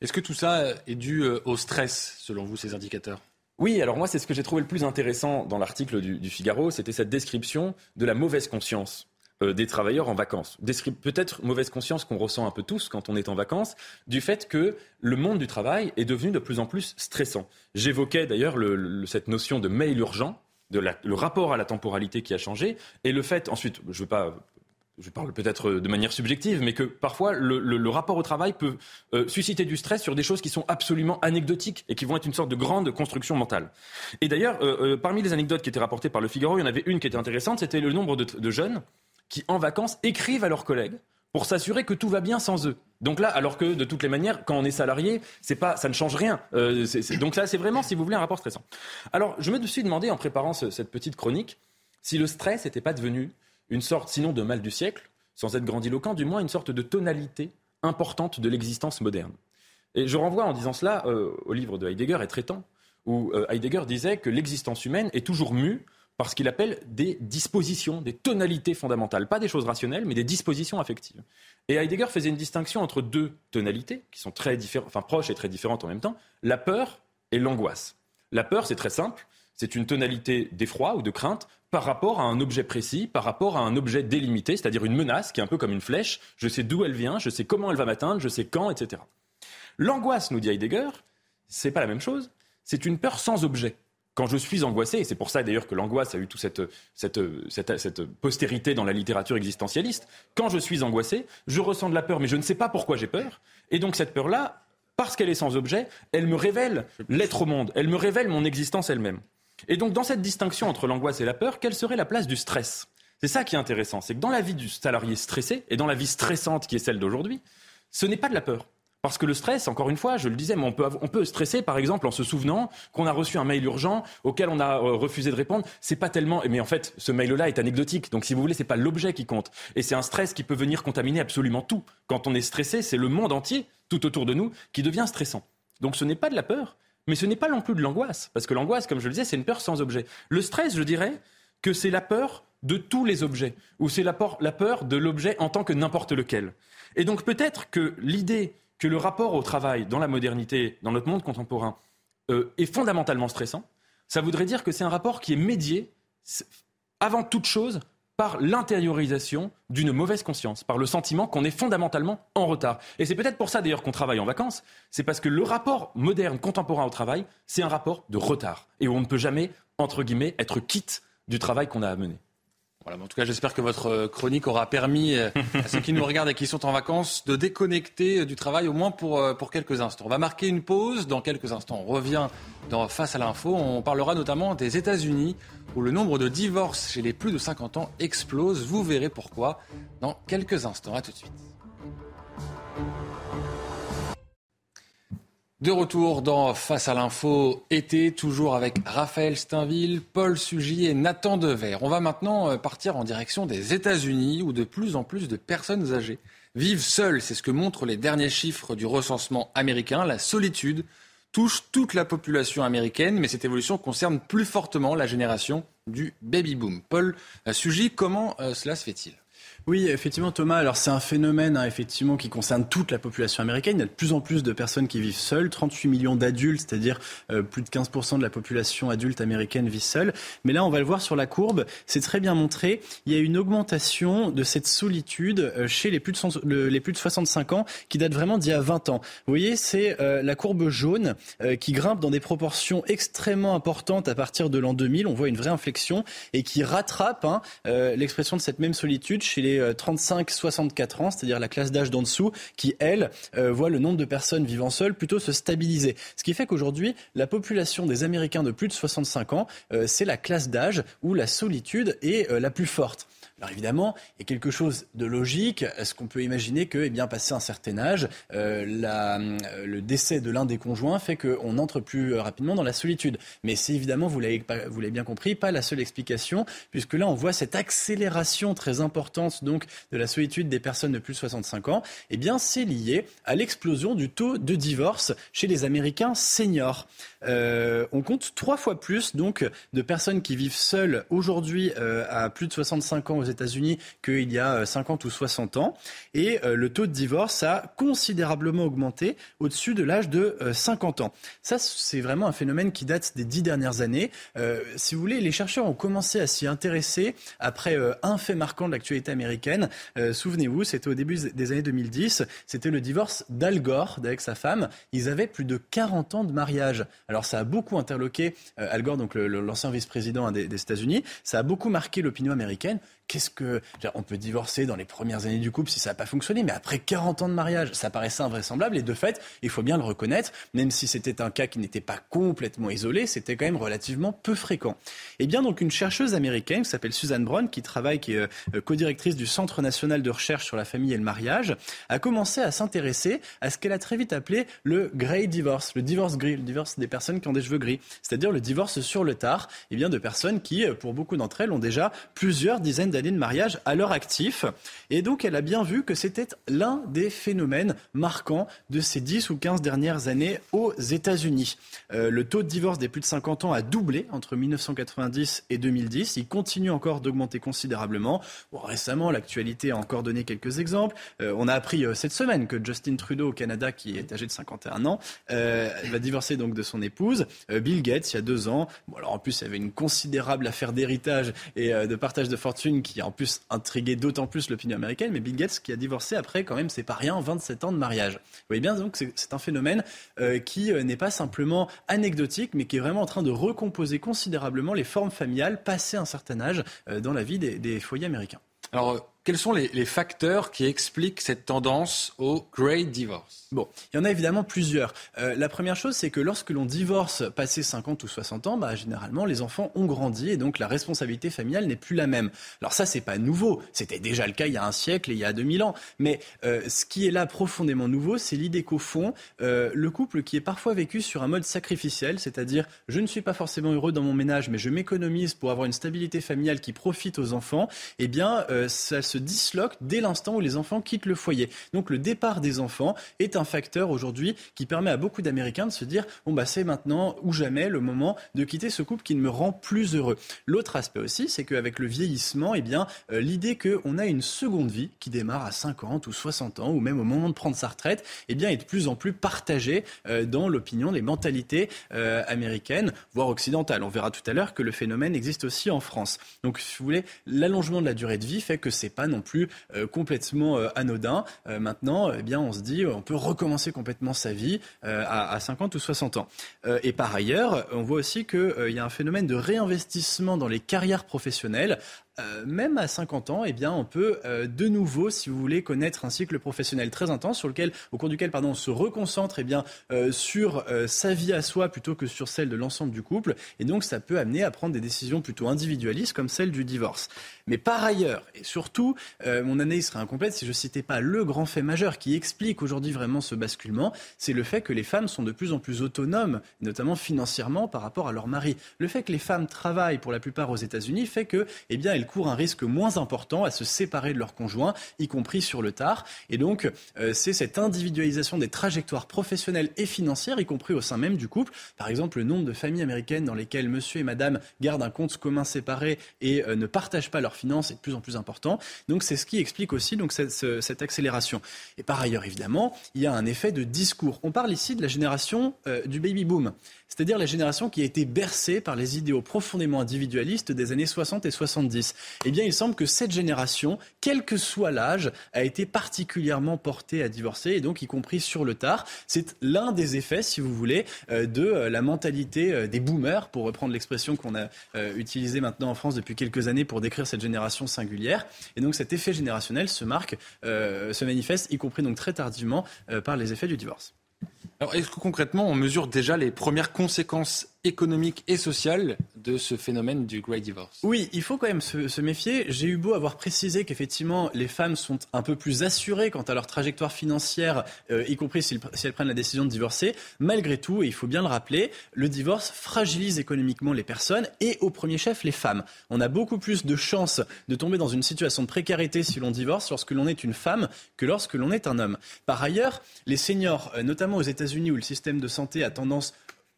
Est-ce que tout ça est dû euh, au stress, selon vous, ces indicateurs? Oui, alors moi, c'est ce que j'ai trouvé le plus intéressant dans l'article du, du, Figaro, c'était cette description de la mauvaise conscience euh, des travailleurs en vacances. Peut-être mauvaise conscience qu'on ressent un peu tous quand on est en vacances, du fait que le monde du travail est devenu de plus en plus stressant. J'évoquais d'ailleurs cette notion de mail urgent, de le rapport à la temporalité qui a changé, et le fait, ensuite, je ne veux pas je parle peut-être de manière subjective, mais que parfois le, rapport au travail peut euh, susciter du stress sur des choses qui sont absolument anecdotiques et qui vont être une sorte de grande construction mentale. Et d'ailleurs, euh, parmi les anecdotes qui étaient rapportées par le Figaro, il y en avait une qui était intéressante, c'était le nombre de jeunes qui, en vacances, écrivent à leurs collègues pour s'assurer que tout va bien sans eux. Donc là, alors que de toutes les manières, quand on est salarié, c'est pas, ça ne change rien. Euh, donc ça, c'est vraiment, si vous voulez, un rapport stressant. Alors, je me suis demandé en préparant cette petite chronique si le stress n'était pas devenu une sorte, sinon de mal du siècle, sans être grandiloquent, du moins une sorte de tonalité importante de l'existence moderne. Et je renvoie en disant cela euh, au livre de Heidegger et Traitant, où euh, Heidegger disait que l'existence humaine est toujours mue par ce qu'il appelle des dispositions, des tonalités fondamentales. Pas des choses rationnelles, mais des dispositions affectives. Et Heidegger faisait une distinction entre deux tonalités, qui sont très différentes, enfin proches et très différentes en même temps, la peur et l'angoisse. La peur, c'est très simple, c'est une tonalité d'effroi ou de crainte par rapport à un objet précis, par rapport à un objet délimité, c'est-à-dire une menace qui est un peu comme une flèche, je sais d'où elle vient, je sais comment elle va m'atteindre, je sais quand, etc. L'angoisse, nous dit Heidegger, c'est pas la même chose, c'est une peur sans objet quand je suis angoissé, et c'est pour ça d'ailleurs que l'angoisse a eu toute cette, cette, cette, cette, postérité dans la littérature existentialiste, quand je suis angoissé, je ressens de la peur, mais je ne sais pas pourquoi j'ai peur. Et donc cette peur-là, parce qu'elle est sans objet, elle me révèle l'être au monde, elle me révèle mon existence elle-même. Et donc dans cette distinction entre l'angoisse et la peur, quelle serait la place du stress? C'est ça qui est intéressant, c'est que dans la vie du salarié stressé, et dans la vie stressante qui est celle d'aujourd'hui, ce n'est pas de la peur. Parce que le stress, encore une fois, je le disais, mais on peut, on peut stresser, par exemple, en se souvenant qu'on a reçu un mail urgent auquel on a euh, refusé de répondre. C'est pas tellement, mais en fait, ce mail-là est anecdotique. Donc, si vous voulez, c'est pas l'objet qui compte. Et c'est un stress qui peut venir contaminer absolument tout. Quand on est stressé, c'est le monde entier, tout autour de nous, qui devient stressant. Donc, ce n'est pas de la peur, mais ce n'est pas non plus de l'angoisse. Parce que l'angoisse, comme je le disais, c'est une peur sans objet. Le stress, je dirais que c'est la peur de tous les objets, ou c'est la peur de l'objet en tant que n'importe lequel. Et donc peut-être que l'idée que le rapport au travail dans la modernité, dans notre monde contemporain, euh, est fondamentalement stressant, ça voudrait dire que c'est un rapport qui est médié, avant toute chose, par l'intériorisation d'une mauvaise conscience, par le sentiment qu'on est fondamentalement en retard. Et c'est peut-être pour ça d'ailleurs qu'on travaille en vacances, c'est parce que le rapport moderne, contemporain au travail, c'est un rapport de retard, et où on ne peut jamais, entre guillemets, être quitte du travail qu'on a à mener en tout cas, j'espère que votre euh, chronique aura permis euh, à ceux qui nous regardent et qui sont en vacances de déconnecter euh, du travail au moins pour, pour quelques instants. On va marquer une pause. Dans quelques instants, on revient dans Face à l'info. On parlera notamment des États-Unis où le nombre de divorces chez les plus de 50 ans explose. Vous verrez pourquoi dans quelques instants. À tout de suite. De retour dans Face à l'info été, toujours avec Raphaël Steinville, Paul Sugy et Nathan Dever. On va maintenant euh, partir en direction des États-Unis où de plus en plus de personnes âgées vivent seules. C'est ce que montrent les derniers chiffres du recensement américain. La solitude touche toute la population américaine, mais cette évolution concerne plus fortement la génération du baby boom. Paul Sugy, comment euh, cela se fait-il? Oui, effectivement, Thomas. Alors, c'est un phénomène, hein, effectivement, qui concerne toute la population américaine. Il y a de plus en plus de personnes qui vivent seules. 38 millions d'adultes, c'est-à-dire euh, plus de 15% de la population adulte américaine vit seule. Mais là, on va le voir sur la courbe. C'est très bien montré. Il y a une augmentation de cette solitude euh, chez les plus, de les plus de 65 ans qui date vraiment d'il y a 20 ans. Vous voyez, c'est euh, la courbe jaune qui grimpe dans des proportions extrêmement importantes à partir de l'an 2000. On voit une vraie inflexion et qui rattrape hein, l'expression de cette même solitude chez les 35-64 euh, ans, c'est-à-dire la classe d'âge d'en dessous, qui, elle, euh, voit le nombre de personnes vivant seules plutôt se stabiliser. Ce qui fait qu'aujourd'hui, la population des Américains de plus de 65 ans, euh, c'est la classe d'âge où la solitude est la plus forte. Alors évidemment, il y a quelque chose de logique. Est-ce qu'on peut imaginer que, eh bien, passé un certain âge, euh, la, euh, le décès de l'un des conjoints fait qu'on entre plus rapidement dans la solitude? Mais c'est évidemment, vous l'avez, bien compris, pas la seule explication, puisque là, on voit cette accélération très importante donc de la solitude des personnes de plus de 65 ans. Eh bien, c'est lié à l'explosion du taux de divorce chez les Américains seniors. Euh, on compte trois fois plus donc de personnes qui vivent seules aujourd'hui euh, à plus de 65 ans aux États-Unis qu'il y a 50 euh, ou 60 ans. Et le taux de divorce a considérablement augmenté au-dessus de l'âge de 50 ans. Ça, c'est vraiment un phénomène qui date des dix dernières années. si vous voulez, les chercheurs ont commencé à s'y intéresser après un fait marquant de l'actualité américaine. Souvenez-vous, c'était au début des années 2010. C'était le divorce d'Al Gore avec sa femme. Ils avaient plus de 40 ans de mariage. Alors ça a beaucoup interloqué euh, Al Gore, donc l'ancien vice-président des, des États-Unis. Ça a beaucoup marqué l'opinion américaine qu'est-ce que. On peut divorcer dans les premières années du couple si ça n'a pas fonctionné, mais après 40 ans de mariage, ça paraissait invraisemblable. Et de fait, il faut bien le reconnaître, même si c'était un cas qui n'était pas complètement isolé, c'était quand même relativement peu fréquent. Et eh bien, donc, une chercheuse américaine qui s'appelle Suzanne Brown, qui travaille, qui est euh, co-directrice du Centre national de recherche sur la famille et le mariage, a commencé à s'intéresser à ce qu'elle a très vite appelé le grey divorce, le divorce gris, le divorce des personnes qui ont des cheveux gris, c'est-à-dire le divorce sur le tard, et eh bien, de personnes qui, euh, pour beaucoup d'entre elles, ont déjà plusieurs dizaines d'années de mariage à leur actif. Et donc, elle a bien vu que c'était l'un des phénomènes marquants de ces 10 ou 15 dernières années aux États-Unis. Euh, le taux de divorce des plus de 50 ans a doublé entre 1990 et 2010. Il continue encore d'augmenter considérablement. Récemment, l'actualité a encore donné quelques exemples. Euh, on a appris euh, cette semaine que Justin Trudeau au Canada, qui est âgé de 51 ans, va divorcer donc de son épouse. Bill Gates, il y a deux ans. Bon, alors en plus, il y avait une considérable affaire d'héritage et de partage de fortune qui a en plus intrigué d'autant plus l'opinion américaine. Mais Bill Gates qui a divorcé après, quand même, c'est pas rien, 27 ans de mariage. Vous voyez bien, donc c'est un phénomène euh, qui euh, n'est pas simplement anecdotique, mais qui est vraiment en train de recomposer considérablement les formes familiales passées un certain âge euh, dans la vie des, des foyers américains. Alors, quels sont les, facteurs qui expliquent cette tendance au Great Divorce? Bon, il y en a évidemment plusieurs. Euh, la première chose, c'est que lorsque l'on divorce passé 50 ou 60 ans, bah, généralement, les enfants ont grandi et donc la responsabilité familiale n'est plus la même. Alors ça, c'est pas nouveau. C'était déjà le cas il y a un siècle et il y a 2000 ans. Mais euh, ce qui est là profondément nouveau, c'est l'idée qu'au fond, euh, le couple qui est parfois vécu sur un mode sacrificiel, c'est-à-dire je ne suis pas forcément heureux dans mon ménage, mais je m'économise pour avoir une stabilité familiale qui profite aux enfants, eh bien, ça disloque dès l'instant où les enfants quittent le foyer. Donc le départ des enfants est un facteur aujourd'hui qui permet à beaucoup d'Américains de se dire bon bah c'est maintenant ou jamais le moment de quitter ce couple qui ne me rend plus heureux. L'autre aspect aussi, c'est qu'avec le vieillissement, eh bien euh, l'idée qu'on a une seconde vie qui démarre à 50 ou 60 ans ou même au moment de prendre sa retraite, eh bien est de plus en plus partagée euh, dans l'opinion, les mentalités euh, américaines, voire occidentales. On verra tout à l'heure que le phénomène existe aussi en France. Donc si vous voulez, l'allongement de la durée de vie fait que c'est pas non plus complètement anodin. maintenant, eh bien on se dit on peut recommencer complètement sa vie euh, à, 50 ou 60 ans. Euh, et par ailleurs, on voit aussi qu'il euh, y a un phénomène de réinvestissement dans les carrières professionnelles euh, même à 50 ans, eh bien, on peut euh, de nouveau, si vous voulez, connaître un cycle professionnel très intense sur lequel, au cours duquel pardon, on se reconcentre eh bien, euh, sur sa vie à soi plutôt que sur celle de l'ensemble du couple. Et donc, ça peut amener à prendre des décisions plutôt individualistes comme celle du divorce. Mais par ailleurs, et surtout, mon analyse serait incomplète si je ne citais pas le grand fait majeur qui explique aujourd'hui vraiment ce basculement, c'est le fait que les femmes sont de plus en plus autonomes, notamment financièrement par rapport à leur mari. Le fait que les femmes travaillent pour la plupart aux États-Unis fait que, eh bien, elles courent un risque moins important à se séparer de leur conjoint, y compris sur le tard. Et donc, euh, c'est cette individualisation des trajectoires professionnelles et financières, y compris au sein même du couple. Par exemple, le nombre de familles américaines dans lesquelles monsieur et madame gardent un compte commun séparé et euh, ne partagent pas leurs finances est de plus en plus important. Donc, c'est ce qui explique aussi donc, cette, cette, accélération. Et par ailleurs, évidemment, il y a un effet de discours. On parle ici de la génération euh, du baby boom c'est-à-dire la génération qui a été bercée par les idéaux profondément individualistes des années 60 et 70. Eh bien, il semble que cette génération, quel que soit l'âge, a été particulièrement portée à divorcer, et donc y compris sur le tard. C'est l'un des effets, si vous voulez, euh, de euh, la mentalité euh, des boomers, pour reprendre l'expression qu'on a utilisée maintenant en France depuis quelques années pour décrire cette génération singulière. Et donc cet effet générationnel se marque, se manifeste, y compris donc très tardivement, par les effets du divorce. Alors, est-ce que concrètement, on mesure déjà les premières conséquences économique et sociale de ce phénomène du Great Divorce. Oui, il faut quand même se, méfier. J'ai eu beau avoir précisé qu'effectivement, les femmes sont un peu plus assurées quant à leur trajectoire financière, euh, y compris si, elles prennent la décision de divorcer. Malgré tout, et il faut bien le rappeler, le divorce fragilise économiquement les personnes et au premier chef les femmes. On a beaucoup plus de chances de tomber dans une situation de précarité si l'on divorce lorsque l'on est une femme que lorsque l'on est un homme. Par ailleurs, les seniors, euh, notamment aux États-Unis où le système de santé a tendance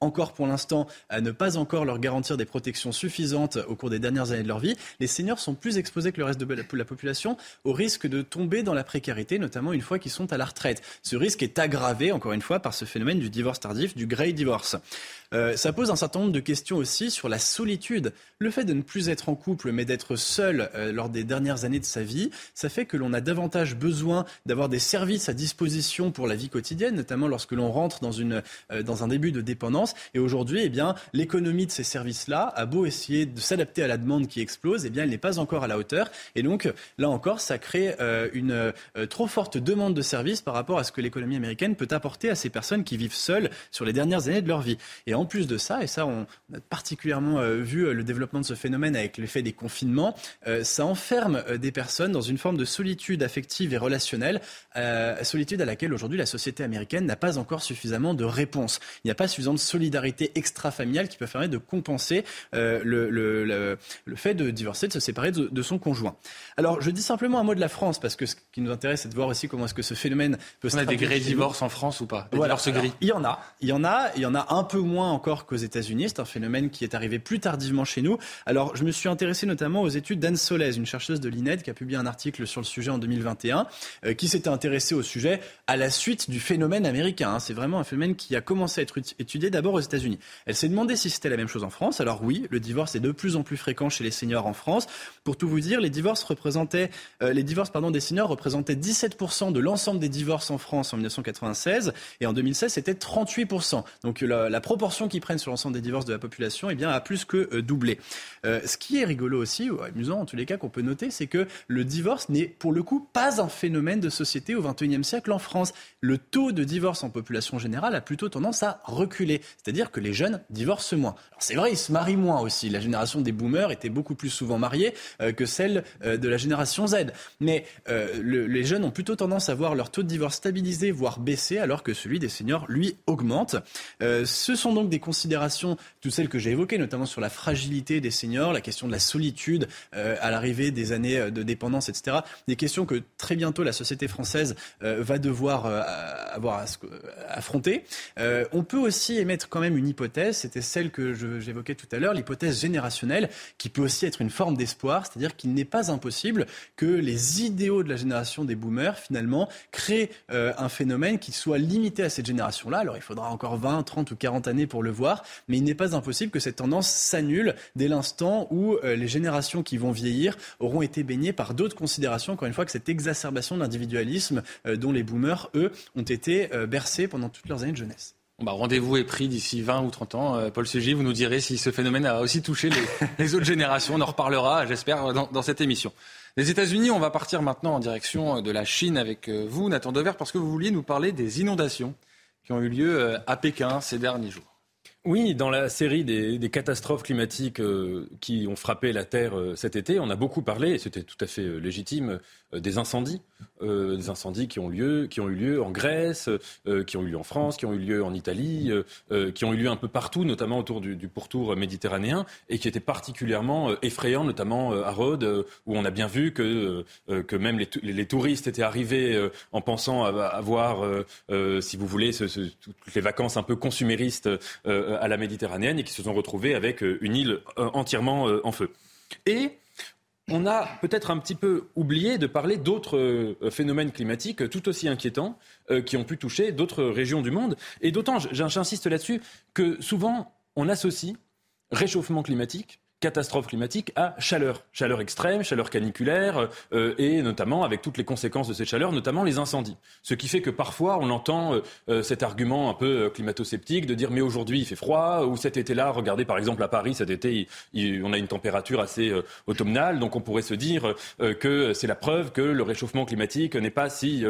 encore pour l'instant à ne pas encore leur garantir des protections suffisantes au cours des dernières années de leur vie, les seniors sont plus exposés que le reste de la population au risque de tomber dans la précarité, notamment une fois qu'ils sont à la retraite. Ce risque est aggravé, encore une fois, par ce phénomène du divorce tardif, du grey divorce. Euh, ça pose un certain nombre de questions aussi sur la solitude. Le fait de ne plus être en couple, mais d'être seul euh, lors des dernières années de sa vie, ça fait que l'on a davantage besoin d'avoir des services à disposition pour la vie quotidienne, notamment lorsque l'on rentre dans, une, euh, dans un début de dépendance. Et aujourd'hui, eh bien, l'économie de ces services-là a beau essayer de s'adapter à la demande qui explose, eh bien, elle n'est pas encore à la hauteur. Et donc, là encore, ça crée une trop forte demande de services par rapport à ce que l'économie américaine peut apporter à ces personnes qui vivent seules sur les dernières années de leur vie. Et en plus de ça, et ça on, a particulièrement euh, vu euh, le développement de ce phénomène avec l'effet des confinements, euh, ça enferme des personnes dans une forme de solitude affective et relationnelle, solitude à laquelle aujourd'hui la société américaine n'a pas encore suffisamment de réponse. Il n'y a pas suffisamment de solidarité extra-familiale qui peut permettre de compenser le, le, fait de divorcer, de se séparer de, son conjoint. Alors je dis simplement un mot de la France parce que ce qui nous intéresse c'est de voir aussi comment est-ce que ce phénomène peut se On a des gris divorces en France ou pas? Des divorces gris? Il y en a, il y en a, il y en a un peu moins encore qu'aux États-Unis. C'est un phénomène qui est arrivé plus tardivement chez nous. Alors, je me suis intéressé notamment aux études d'Anne Solez, une chercheuse de l'INED qui a publié un article sur le sujet en 2021, euh, qui s'était intéressée au sujet à la suite du phénomène américain. Hein. C'est vraiment un phénomène qui a commencé à être étudié d'abord aux États-Unis. Elle s'est demandé si c'était la même chose en France. Alors oui, le divorce est de plus en plus fréquent chez les seniors en France. Pour tout vous dire, les divorces euh, pardon des seniors représentaient 17% de l'ensemble des divorces en France en 1996 et en 2016 c'était 38%. Donc la, la proportion qu'ils prennent sur l'ensemble des divorces de la population eh bien a plus que euh, doublé. Euh, ce qui est rigolo aussi, ou amusant en tous les cas qu'on peut noter, c'est que le divorce n'est pour le coup pas un phénomène de société au XXIe siècle en France. Le taux de divorce en population générale a plutôt tendance à reculer, c'est-à-dire que les jeunes divorcent moins. c'est vrai, ils se marient moins aussi. La génération des boomers était beaucoup plus souvent mariée euh, que celle euh, de la génération Z. Mais les jeunes ont plutôt tendance à voir leur taux de divorce stabilisé, voire baisser, alors que celui des seniors, lui, augmente. ce sont donc des considérations, toutes celles que j'ai évoquées, notamment sur la fragilité des seniors la question de la solitude euh, à l'arrivée des années euh, de dépendance, etc. Des questions que très bientôt la société française euh, va devoir avoir à, affronter. on peut aussi émettre quand même une hypothèse, c'était celle que j'évoquais tout à l'heure, l'hypothèse générationnelle, qui peut aussi être une forme d'espoir, c'est-à-dire qu'il n'est pas impossible que les idéaux de la génération des boomers, finalement, créent un phénomène qui soit limité à cette génération-là. Alors il faudra encore 20, 30 ou 40 années pour le voir, mais il n'est pas impossible que cette tendance s'annule dès l'instant où euh, les générations qui vont vieillir auront été baignées par d'autres considérations, encore une fois, que cette exacerbation de l'individualisme euh, dont les boomers, eux, ont été euh, bercés pendant toutes leurs années de jeunesse. Bah, rendez-vous est pris d'ici 20 ou 30 ans. Paul Sugy, vous nous direz si ce phénomène a aussi touché les, autres générations. On en reparlera, j'espère, dans, dans, cette émission. Les États-Unis, on va partir maintenant en direction de la Chine avec vous, Nathan Dever, parce que vous vouliez nous parler des inondations qui ont eu lieu à Pékin ces derniers jours. Oui, dans la série des, catastrophes climatiques euh, qui ont frappé la Terre euh, cet été, on a beaucoup parlé, et c'était tout à fait euh, légitime, des incendies. des incendies qui ont, lieu, qui ont eu lieu en Grèce, qui ont eu lieu en France, qui ont eu lieu en Italie, qui ont eu lieu un peu partout, notamment autour du, pourtour méditerranéen, et qui étaient particulièrement effrayants, notamment à Rhodes, où on a bien vu que, même les, touristes étaient arrivés en pensant avoir, si vous voulez, toutes les vacances un peu consuméristes à la Méditerranée et qui se sont retrouvés avec euh, une île euh, entièrement en feu. Et on a peut-être un petit peu oublié de parler d'autres phénomènes climatiques tout aussi inquiétants qui ont pu toucher d'autres régions du monde. Et d'autant, j'insiste là-dessus, que souvent on associe réchauffement climatique catastrophe climatique à chaleur. Chaleur extrême, chaleur caniculaire, euh, et notamment avec toutes les conséquences de cette chaleur, notamment les incendies. Ce qui fait que parfois on entend euh, euh, cet argument un peu climato-sceptique de dire mais aujourd'hui il fait froid, ou cet été-là, regardez par exemple à Paris, cet été on a une température assez automnale, donc on pourrait se dire que c'est la preuve que le réchauffement climatique n'est pas si,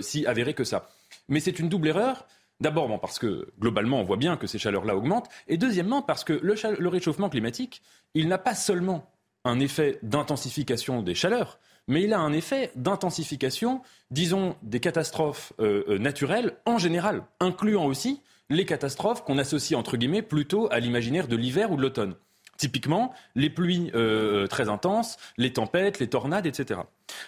si avéré que ça. Mais c'est une double erreur D'abord parce que globalement on voit bien que ces chaleurs-là augmentent, et deuxièmement parce que le, réchauffement climatique, il n'a pas seulement un effet d'intensification des chaleurs, mais il a un effet d'intensification, disons, des catastrophes euh, euh, naturelles en général, incluant aussi les catastrophes qu'on associe entre guillemets plutôt à l'imaginaire de l'hiver ou de l'automne. Typiquement, les pluies euh, très intenses, les tempêtes, les tornades, etc.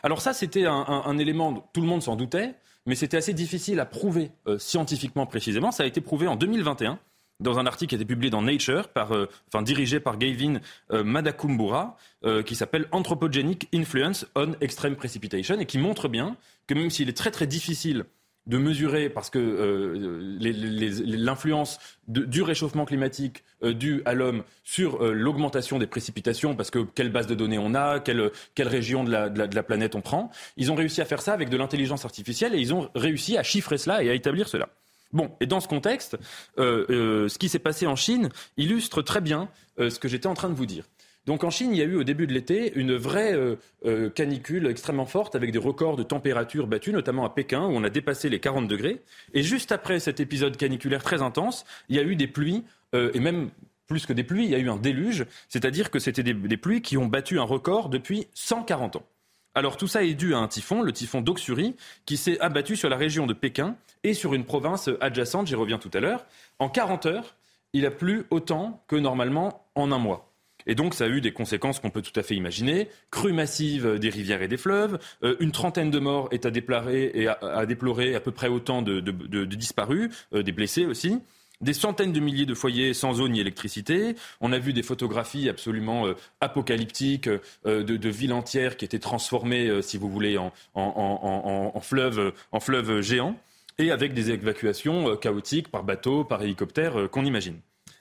Alors ça, c'était un, un, élément, tout le monde s'en doutait, mais c'était assez difficile à prouver euh, scientifiquement précisément. Ça a été prouvé en 2021 dans un article qui a été publié dans Nature, par, euh, enfin, dirigé par Gavin euh, Madakumbura, qui s'appelle Anthropogenic Influence on Extreme Precipitation, et qui montre bien que même s'il est très très difficile de mesurer, parce que euh, l'influence du réchauffement climatique euh, dû à l'homme sur euh, l'augmentation des précipitations, parce que quelle base de données on a, quelle, quelle région de la, de, la, planète on prend, ils ont réussi à faire ça avec de l'intelligence artificielle et ils ont réussi à chiffrer cela et à établir cela. Bon, et dans ce contexte, ce qui s'est passé en Chine illustre très bien ce que j'étais en train de vous dire. Donc en Chine, il y a eu au début de l'été une vraie euh, euh, canicule extrêmement forte avec des records de température battus, notamment à Pékin où on a dépassé les 40 degrés. Et juste après cet épisode caniculaire très intense, il y a eu des pluies euh, et même plus que des pluies, il y a eu un déluge, c'est-à-dire que c'était des, pluies qui ont battu un record depuis 140 ans. Alors tout ça est dû à un typhon, le typhon d'Oxuri, qui s'est abattu sur la région de Pékin et sur une province adjacente, j'y reviens tout à l'heure. En 40 heures, il a plu autant que normalement en un mois. Et donc, ça a eu des conséquences qu'on peut tout à fait imaginer. Crue massive des rivières et des fleuves. Euh, une trentaine de morts est à déplorer et à, peu près autant de, disparus, euh, des blessés aussi. Des centaines de milliers de foyers sans eau ni électricité. On a vu des photographies absolument euh, apocalyptiques de, villes entières qui étaient transformées, si vous voulez, en, en, fleuves géants. et avec des évacuations chaotiques par bateau, par hélicoptère qu'on imagine.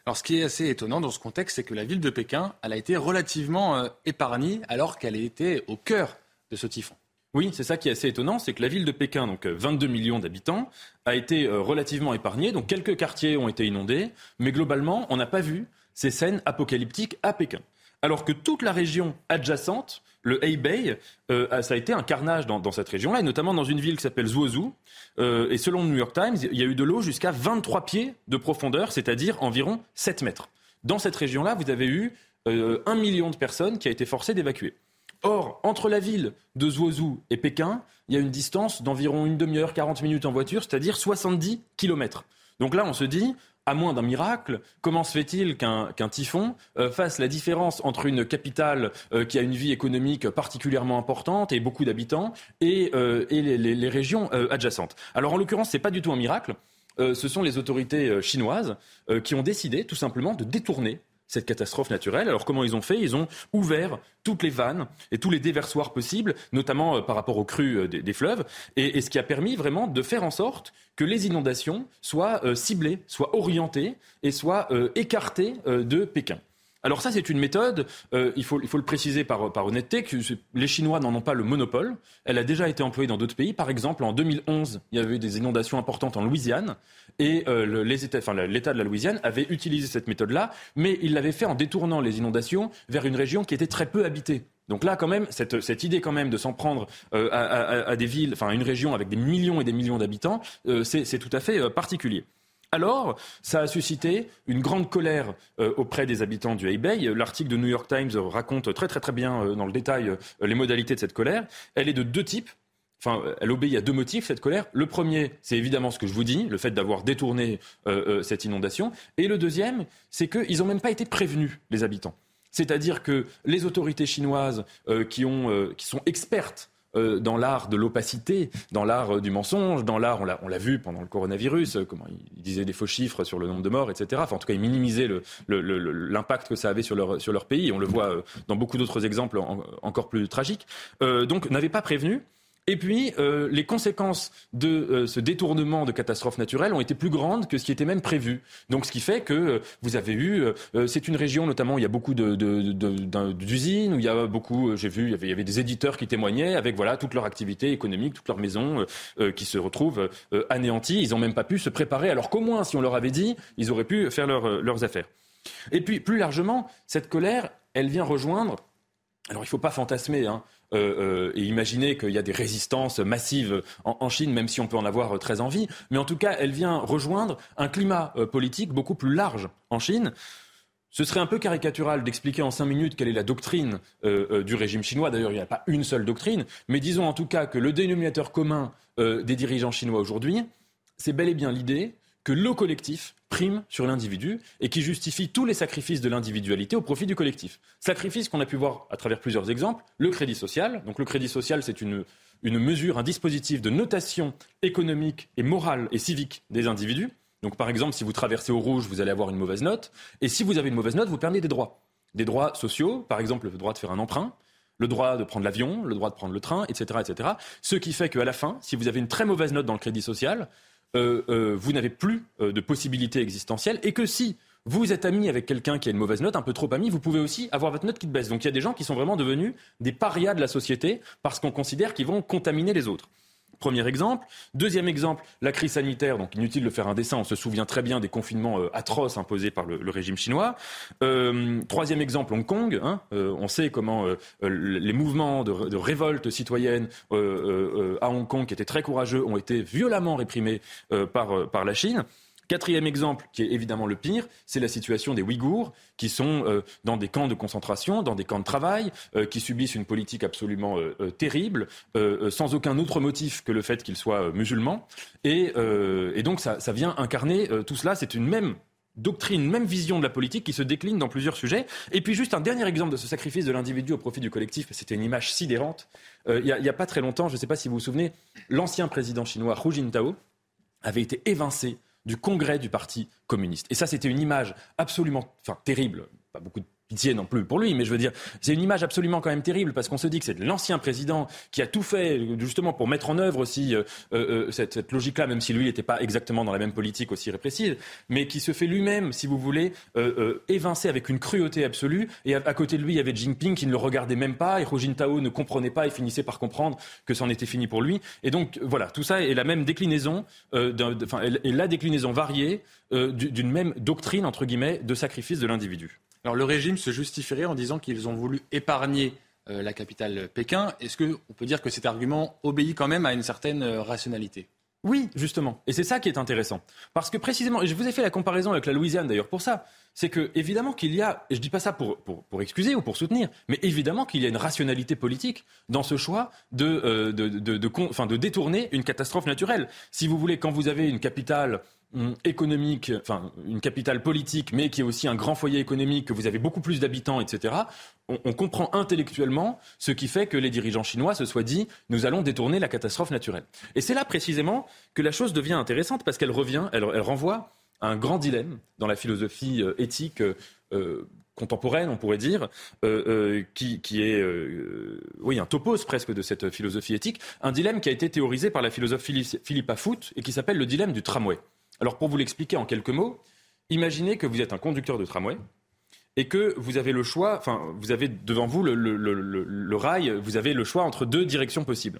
Alors, ce qui est assez étonnant dans ce contexte, c'est que la ville de Pékin, elle a été relativement épargnée alors qu'elle était au cœur de ce typhon. Oui, c'est ça qui est assez étonnant, c'est que la ville de Pékin, donc 22 millions d'habitants, a été relativement épargnée. Donc quelques quartiers ont été inondés, mais globalement, on n'a pas vu ces scènes apocalyptiques à Pékin. Alors que toute la région adjacente, le Hebei, euh, ça a été un carnage dans, cette région-là, et notamment dans une ville qui s'appelle Zhuozhou. Euh, et selon le New York Times, il y a eu de l'eau jusqu'à 23 pieds de profondeur, c'est-à-dire environ 7 mètres. Dans cette région-là, vous avez eu euh, un million de personnes qui a été forcé d'évacuer. Or, entre la ville de Zhuozhou et Pékin, il y a une distance d'environ une demi-heure, 40 minutes en voiture, c'est-à-dire 70 kilomètres. Donc là, on se dit, à moins d'un miracle, comment se fait-il qu'un typhon euh, fasse la différence entre une capitale euh, qui a une vie économique particulièrement importante et beaucoup d'habitants et, euh, les, régions adjacentes? Alors en l'occurrence, ce n'est pas du tout un miracle. ce sont les autorités chinoises qui ont décidé tout simplement de détourner cette catastrophe naturelle. Alors comment ils ont fait? Ils ont ouvert toutes les vannes et tous les déversoirs possibles, notamment euh, par rapport aux crues euh, des, fleuves, et, ce qui a permis vraiment de faire en sorte que les inondations soient euh, ciblées, soient orientées et soient écartées de Pékin. Alors ça, c'est une méthode, euh, il, faut, il, faut, le préciser par, par honnêteté, que les Chinois n'en ont pas le monopole. Elle a déjà été employée dans d'autres pays. Par exemple, en 2011, il y avait eu des inondations importantes en Louisiane. Et euh, l'État de la Louisiane avait utilisé cette méthode-là, mais il l'avait fait en détournant les inondations vers une région qui était très peu habitée. Donc là, quand même, cette, cette idée quand même de s'en prendre euh, à, à, des villes, enfin à une région avec des millions et des millions d'habitants, c'est tout à fait particulier. Alors, ça a suscité une grande colère euh, auprès des habitants du Hebei. L'article de New York Times raconte très très très bien euh, dans le détail euh, les modalités de cette colère. Elle est de deux types. Enfin, elle obéit à deux motifs, cette colère. Le premier, c'est évidemment ce que je vous dis, le fait d'avoir détourné cette inondation. Et le deuxième, c'est qu'ils n'ont même pas été prévenus, les habitants. C'est-à-dire que les autorités chinoises qui, ont, qui sont expertes euh, dans l'art de l'opacité, dans l'art euh, du mensonge, dans l'art, on l'a vu pendant le coronavirus, euh, comment ils disaient des faux chiffres sur le nombre de morts, etc. Enfin, en tout cas, ils minimisaient l'impact que ça avait sur leur, sur leur pays. On le voit dans beaucoup d'autres exemples encore plus tragiques. donc, n'avait pas prévenu. Et puis, euh, les conséquences de euh, ce détournement de catastrophes naturelles ont été plus grandes que ce qui était même prévu. Donc, ce qui fait que euh, vous avez eu, c'est une région notamment où il y a beaucoup d'usines, où il y a beaucoup, j'ai vu, il y, avait, des éditeurs qui témoignaient avec voilà toute leur activité économique, toute leur maison qui se retrouvent anéanties. Ils n'ont même pas pu se préparer, alors qu'au moins, si on leur avait dit, ils auraient pu faire leurs affaires. Et puis, plus largement, cette colère, elle vient rejoindre. Alors, il ne faut pas fantasmer. Hein, euh, euh, et imaginer qu'il y a des résistances massives en, Chine, même si on peut en avoir très envie. Mais en tout cas, elle vient rejoindre un climat euh, politique beaucoup plus large en Chine. Ce serait un peu caricatural d'expliquer en cinq minutes quelle est la doctrine du régime chinois. D'ailleurs, il n'y a pas une seule doctrine. Mais disons en tout cas que le dénominateur commun des dirigeants chinois aujourd'hui, c'est bel et bien l'idée que le collectif prime sur l'individu et qui justifie tous les sacrifices de l'individualité au profit du collectif. Sacrifice qu'on a pu voir à travers plusieurs exemples. Le crédit social. Donc le crédit social, c'est une, une mesure, un dispositif de notation économique et morale et civique des individus. Donc par exemple, si vous traversez au rouge, vous allez avoir une mauvaise note. Et si vous avez une mauvaise note, vous perdez des droits. Des droits sociaux, par exemple le droit de faire un emprunt, le droit de prendre l'avion, le droit de prendre le train, etc., etc. Ce qui fait qu'à la fin, si vous avez une très mauvaise note dans le crédit social, vous n'avez plus euh, de possibilités existentielles et que si vous êtes ami avec quelqu'un qui a une mauvaise note, un peu trop ami, vous pouvez aussi avoir votre note qui baisse. Donc il y a des gens qui sont vraiment devenus des parias de la société parce qu'on considère qu'ils vont contaminer les autres. Premier exemple. Deuxième exemple, la crise sanitaire. Donc inutile de faire un dessin, on se souvient très bien des confinements euh, atroces imposés par le, régime chinois. Euh, troisième exemple, Hong Kong. Hein. Euh, on sait comment les mouvements de, révolte citoyenne à Hong Kong, qui étaient très courageux, ont été violemment réprimés par, par la Chine. Quatrième exemple, qui est évidemment le pire, c'est la situation des Ouïghours, qui sont euh, dans des camps de concentration, dans des camps de travail, euh, qui subissent une politique absolument euh, terrible, sans aucun autre motif que le fait qu'ils soient musulmans. Et, donc ça, vient incarner tout cela. C'est une même doctrine, même vision de la politique qui se décline dans plusieurs sujets. Et puis juste un dernier exemple de ce sacrifice de l'individu au profit du collectif, c'était une image sidérante. Il n'y a, a, pas très longtemps, je ne sais pas si vous vous souvenez, l'ancien président chinois Hu Jintao avait été évincé du congrès du Parti communiste. Et ça, c'était une image absolument enfin, terrible. Pas beaucoup de pitié non plus pour lui, mais je veux dire, c'est une image absolument quand même terrible parce qu'on se dit que c'est l'ancien président qui a tout fait justement pour mettre en œuvre aussi euh, euh, cette, logique-là, même si lui n'était pas exactement dans la même politique aussi répressive, mais qui se fait lui-même, si vous voulez, évincer avec une cruauté absolue. Et à, côté de lui, il y avait Jinping qui ne le regardait même pas, et Hu Jintao ne comprenait pas et finissait par comprendre que c'en était fini pour lui. Et donc voilà, tout ça est la même déclinaison, enfin, la déclinaison variée d'une même doctrine entre guillemets de sacrifice de l'individu. Alors le régime se justifierait en disant qu'ils ont voulu épargner euh, la capitale Pékin. Est-ce qu'on peut dire que cet argument obéit quand même à une certaine euh, rationalité? Oui, justement. Et c'est ça qui est intéressant. Parce que précisément, et je vous ai fait la comparaison avec la Louisiane d'ailleurs pour ça, c'est que évidemment qu'il y a, et je dis pas ça pour, pour, excuser ou pour soutenir, mais évidemment qu'il y a une rationalité politique dans ce choix de, euh, de, de, de détourner une catastrophe naturelle. Si vous voulez, quand vous avez une capitale économique, enfin une capitale politique, mais qui est aussi un grand foyer économique, que vous avez beaucoup plus d'habitants, etc., on, comprend intellectuellement ce qui fait que les dirigeants chinois se soient dit nous allons détourner la catastrophe naturelle. Et c'est là précisément que la chose devient intéressante parce qu'elle revient, elle, renvoie à un grand dilemme dans la philosophie euh, éthique. Euh, contemporaine, on pourrait dire, euh, qui, est oui un topos presque de cette philosophie éthique, un dilemme qui a été théorisé par la philosophe Philippe Afout et qui s'appelle le dilemme du tramway. Alors pour vous l'expliquer en quelques mots, imaginez que vous êtes un conducteur de tramway et que vous avez le choix, enfin vous avez devant vous le, rail, vous avez le choix entre deux directions possibles.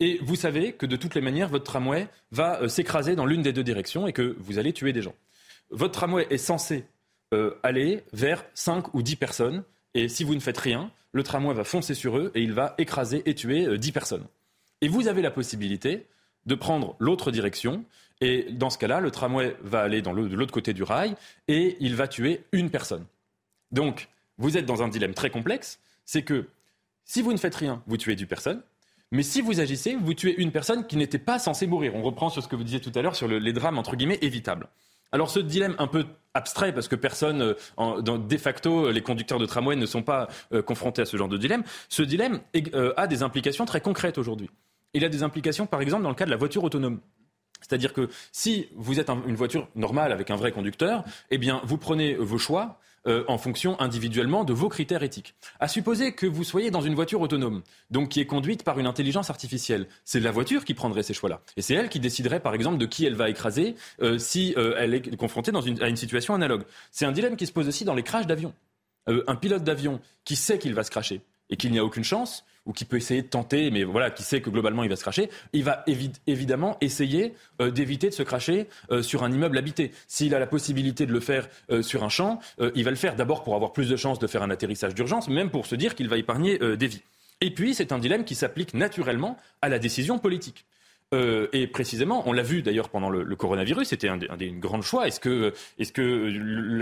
Et vous savez que de toutes les manières, votre tramway va euh, s'écraser dans l'une des deux directions et que vous allez tuer des gens. Votre tramway est censé euh, aller vers 5 ou 10 personnes et si vous ne faites rien, le tramway va foncer sur eux et il va écraser et tuer 10 euh, personnes. Et vous avez la possibilité de prendre l'autre direction et dans ce cas-là, le tramway va aller de l'autre côté du rail et il va tuer une personne. Donc, vous êtes dans un dilemme très complexe. C'est que si vous ne faites rien, vous tuez du personne. Mais si vous agissez, vous tuez une personne qui n'était pas censée mourir. On reprend sur ce que vous disiez tout à l'heure sur les drames, entre guillemets, évitables. Alors ce dilemme un peu abstrait, parce que personne, euh, de facto, les conducteurs de tramway ne sont pas euh, confrontés à ce genre de dilemme, ce dilemme euh, a des implications très concrètes aujourd'hui. Il a des implications, par exemple, dans le cas de la voiture autonome. C'est-à-dire que si vous êtes une voiture normale avec un vrai conducteur, eh bien, vous prenez vos choix euh, en fonction individuellement de vos critères éthiques. À supposer que vous soyez dans une voiture autonome, donc qui est conduite par une intelligence artificielle, c'est la voiture qui prendrait ces choix-là. Et c'est elle qui déciderait, par exemple, de qui elle va écraser euh, si euh, elle est confrontée à une situation analogue. C'est un dilemme qui se pose aussi dans les crashs d'avion. un pilote d'avion qui sait qu'il va se cracher et qu'il n'y a aucune chance, ou qui peut essayer de tenter, mais voilà, qui sait que globalement il va se cracher, il va évidemment essayer euh, d'éviter de se cracher euh, sur un immeuble habité. S'il a la possibilité de le faire euh, sur un champ, il va le faire d'abord pour avoir plus de chances de faire un atterrissage d'urgence, même pour se dire qu'il va épargner des vies. Et puis, c'est un dilemme qui s'applique naturellement à la décision politique. Euh, et précisément, on l'a vu d'ailleurs pendant le, coronavirus, c'était un, des grands choix. Est-ce que, est-ce que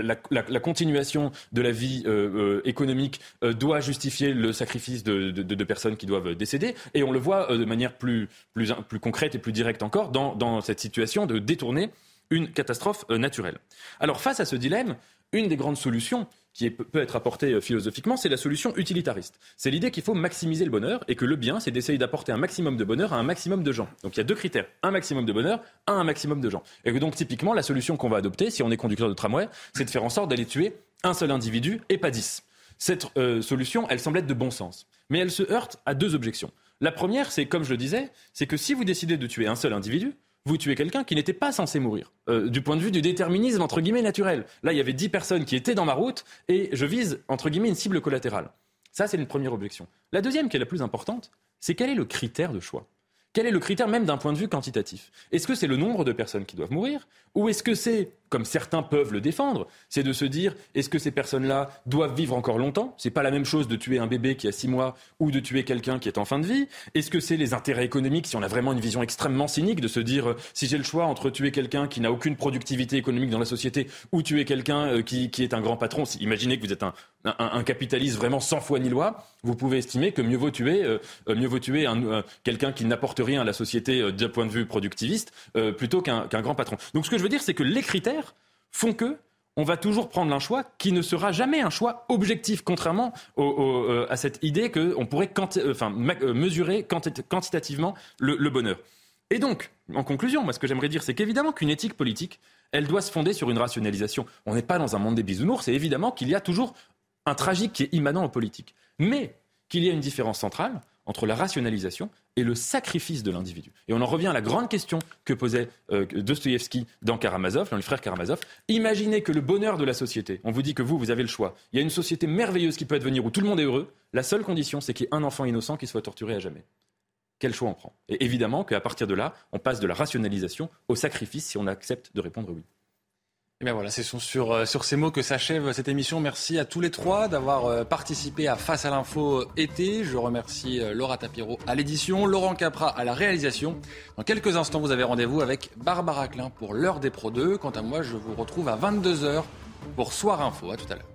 la, continuation de la vie euh, euh, économique doit justifier le sacrifice de, personnes qui doivent décéder? Et on le voit de manière plus, plus, plus concrète et plus directe encore dans, dans cette situation de détourner une catastrophe naturelle. Alors face à ce dilemme, une des grandes solutions qui peut être apportée euh, philosophiquement, c'est la solution utilitariste. C'est l'idée qu'il faut maximiser le bonheur et que le bien, c'est d'essayer d'apporter un maximum de bonheur à un maximum de gens. Donc il y a deux critères, un maximum de bonheur à un maximum de gens. Et que donc typiquement, la solution qu'on va adopter, si on est conducteur de tramway, c'est de faire en sorte d'aller tuer un seul individu et pas dix. Cette euh, solution, elle semble être de bon sens. Mais elle se heurte à deux objections. La première, c'est, comme je le disais, c'est que si vous décidez de tuer un seul individu, vous tuez quelqu'un qui n'était pas censé mourir, euh, du point de vue du déterminisme entre guillemets naturel. Là, il y avait dix personnes qui étaient dans ma route et je vise entre guillemets une cible collatérale. Ça, c'est une première objection. La deuxième, qui est la plus importante, c'est quel est le critère de choix? Quel est le critère même d'un point de vue quantitatif? Est-ce que c'est le nombre de personnes qui doivent mourir? Ou est-ce que c'est, comme certains peuvent le défendre, c'est de se dire est-ce que ces personnes-là doivent vivre encore longtemps? C'est pas la même chose de tuer un bébé qui a six mois ou de tuer quelqu'un qui est en fin de vie. Est-ce que c'est les intérêts économiques si on a vraiment une vision extrêmement cynique de se dire euh, si j'ai le choix entre tuer quelqu'un qui n'a aucune productivité économique dans la société ou tuer quelqu'un euh, qui, est un grand patron? Imaginez que vous êtes un, un, capitaliste vraiment sans foi ni loi, vous pouvez estimer que mieux vaut tuer, euh, mieux vaut tuer quelqu'un qui n'apporte rien à la société d'un point de vue productiviste plutôt qu'un grand patron. Donc ce que je veux dire, c'est que les critères font que on va toujours prendre un choix qui ne sera jamais un choix objectif, contrairement euh, à cette idée qu'on pourrait enfin, mesurer quantitativement le, bonheur. Et donc, en conclusion, moi, ce que j'aimerais dire, c'est qu'évidemment qu'une éthique politique, elle doit se fonder sur une rationalisation. On n'est pas dans un monde des bisounours, c'est évidemment qu'il y a toujours un tragique qui est immanent en politique. Mais qu'il y a une différence centrale entre la rationalisation et le sacrifice de l'individu. Et on en revient à la grande question que posait euh, dans Karamazov, dans les frères Karamazov. Imaginez que le bonheur de la société, on vous dit que vous, vous avez le choix. Il y a une société merveilleuse qui peut advenir où tout le monde est heureux. La seule condition, c'est qu'il y ait un enfant innocent qui soit torturé à jamais. Quel choix on prend? Et évidemment qu'à partir de là, on passe de la rationalisation au sacrifice si on accepte de répondre oui. Et bien voilà, c'est sur, euh, sur ces mots que s'achève cette émission. Merci à tous les trois d'avoir euh, participé à Face à l'info été. Je remercie euh, Laura Tapiro à l'édition, Laurent Capra à la réalisation. Dans quelques instants, vous avez rendez-vous avec Barbara Klein pour l'heure des Pro 2. Quant à moi, je vous retrouve à 22h pour Soir Info. À tout à l'heure.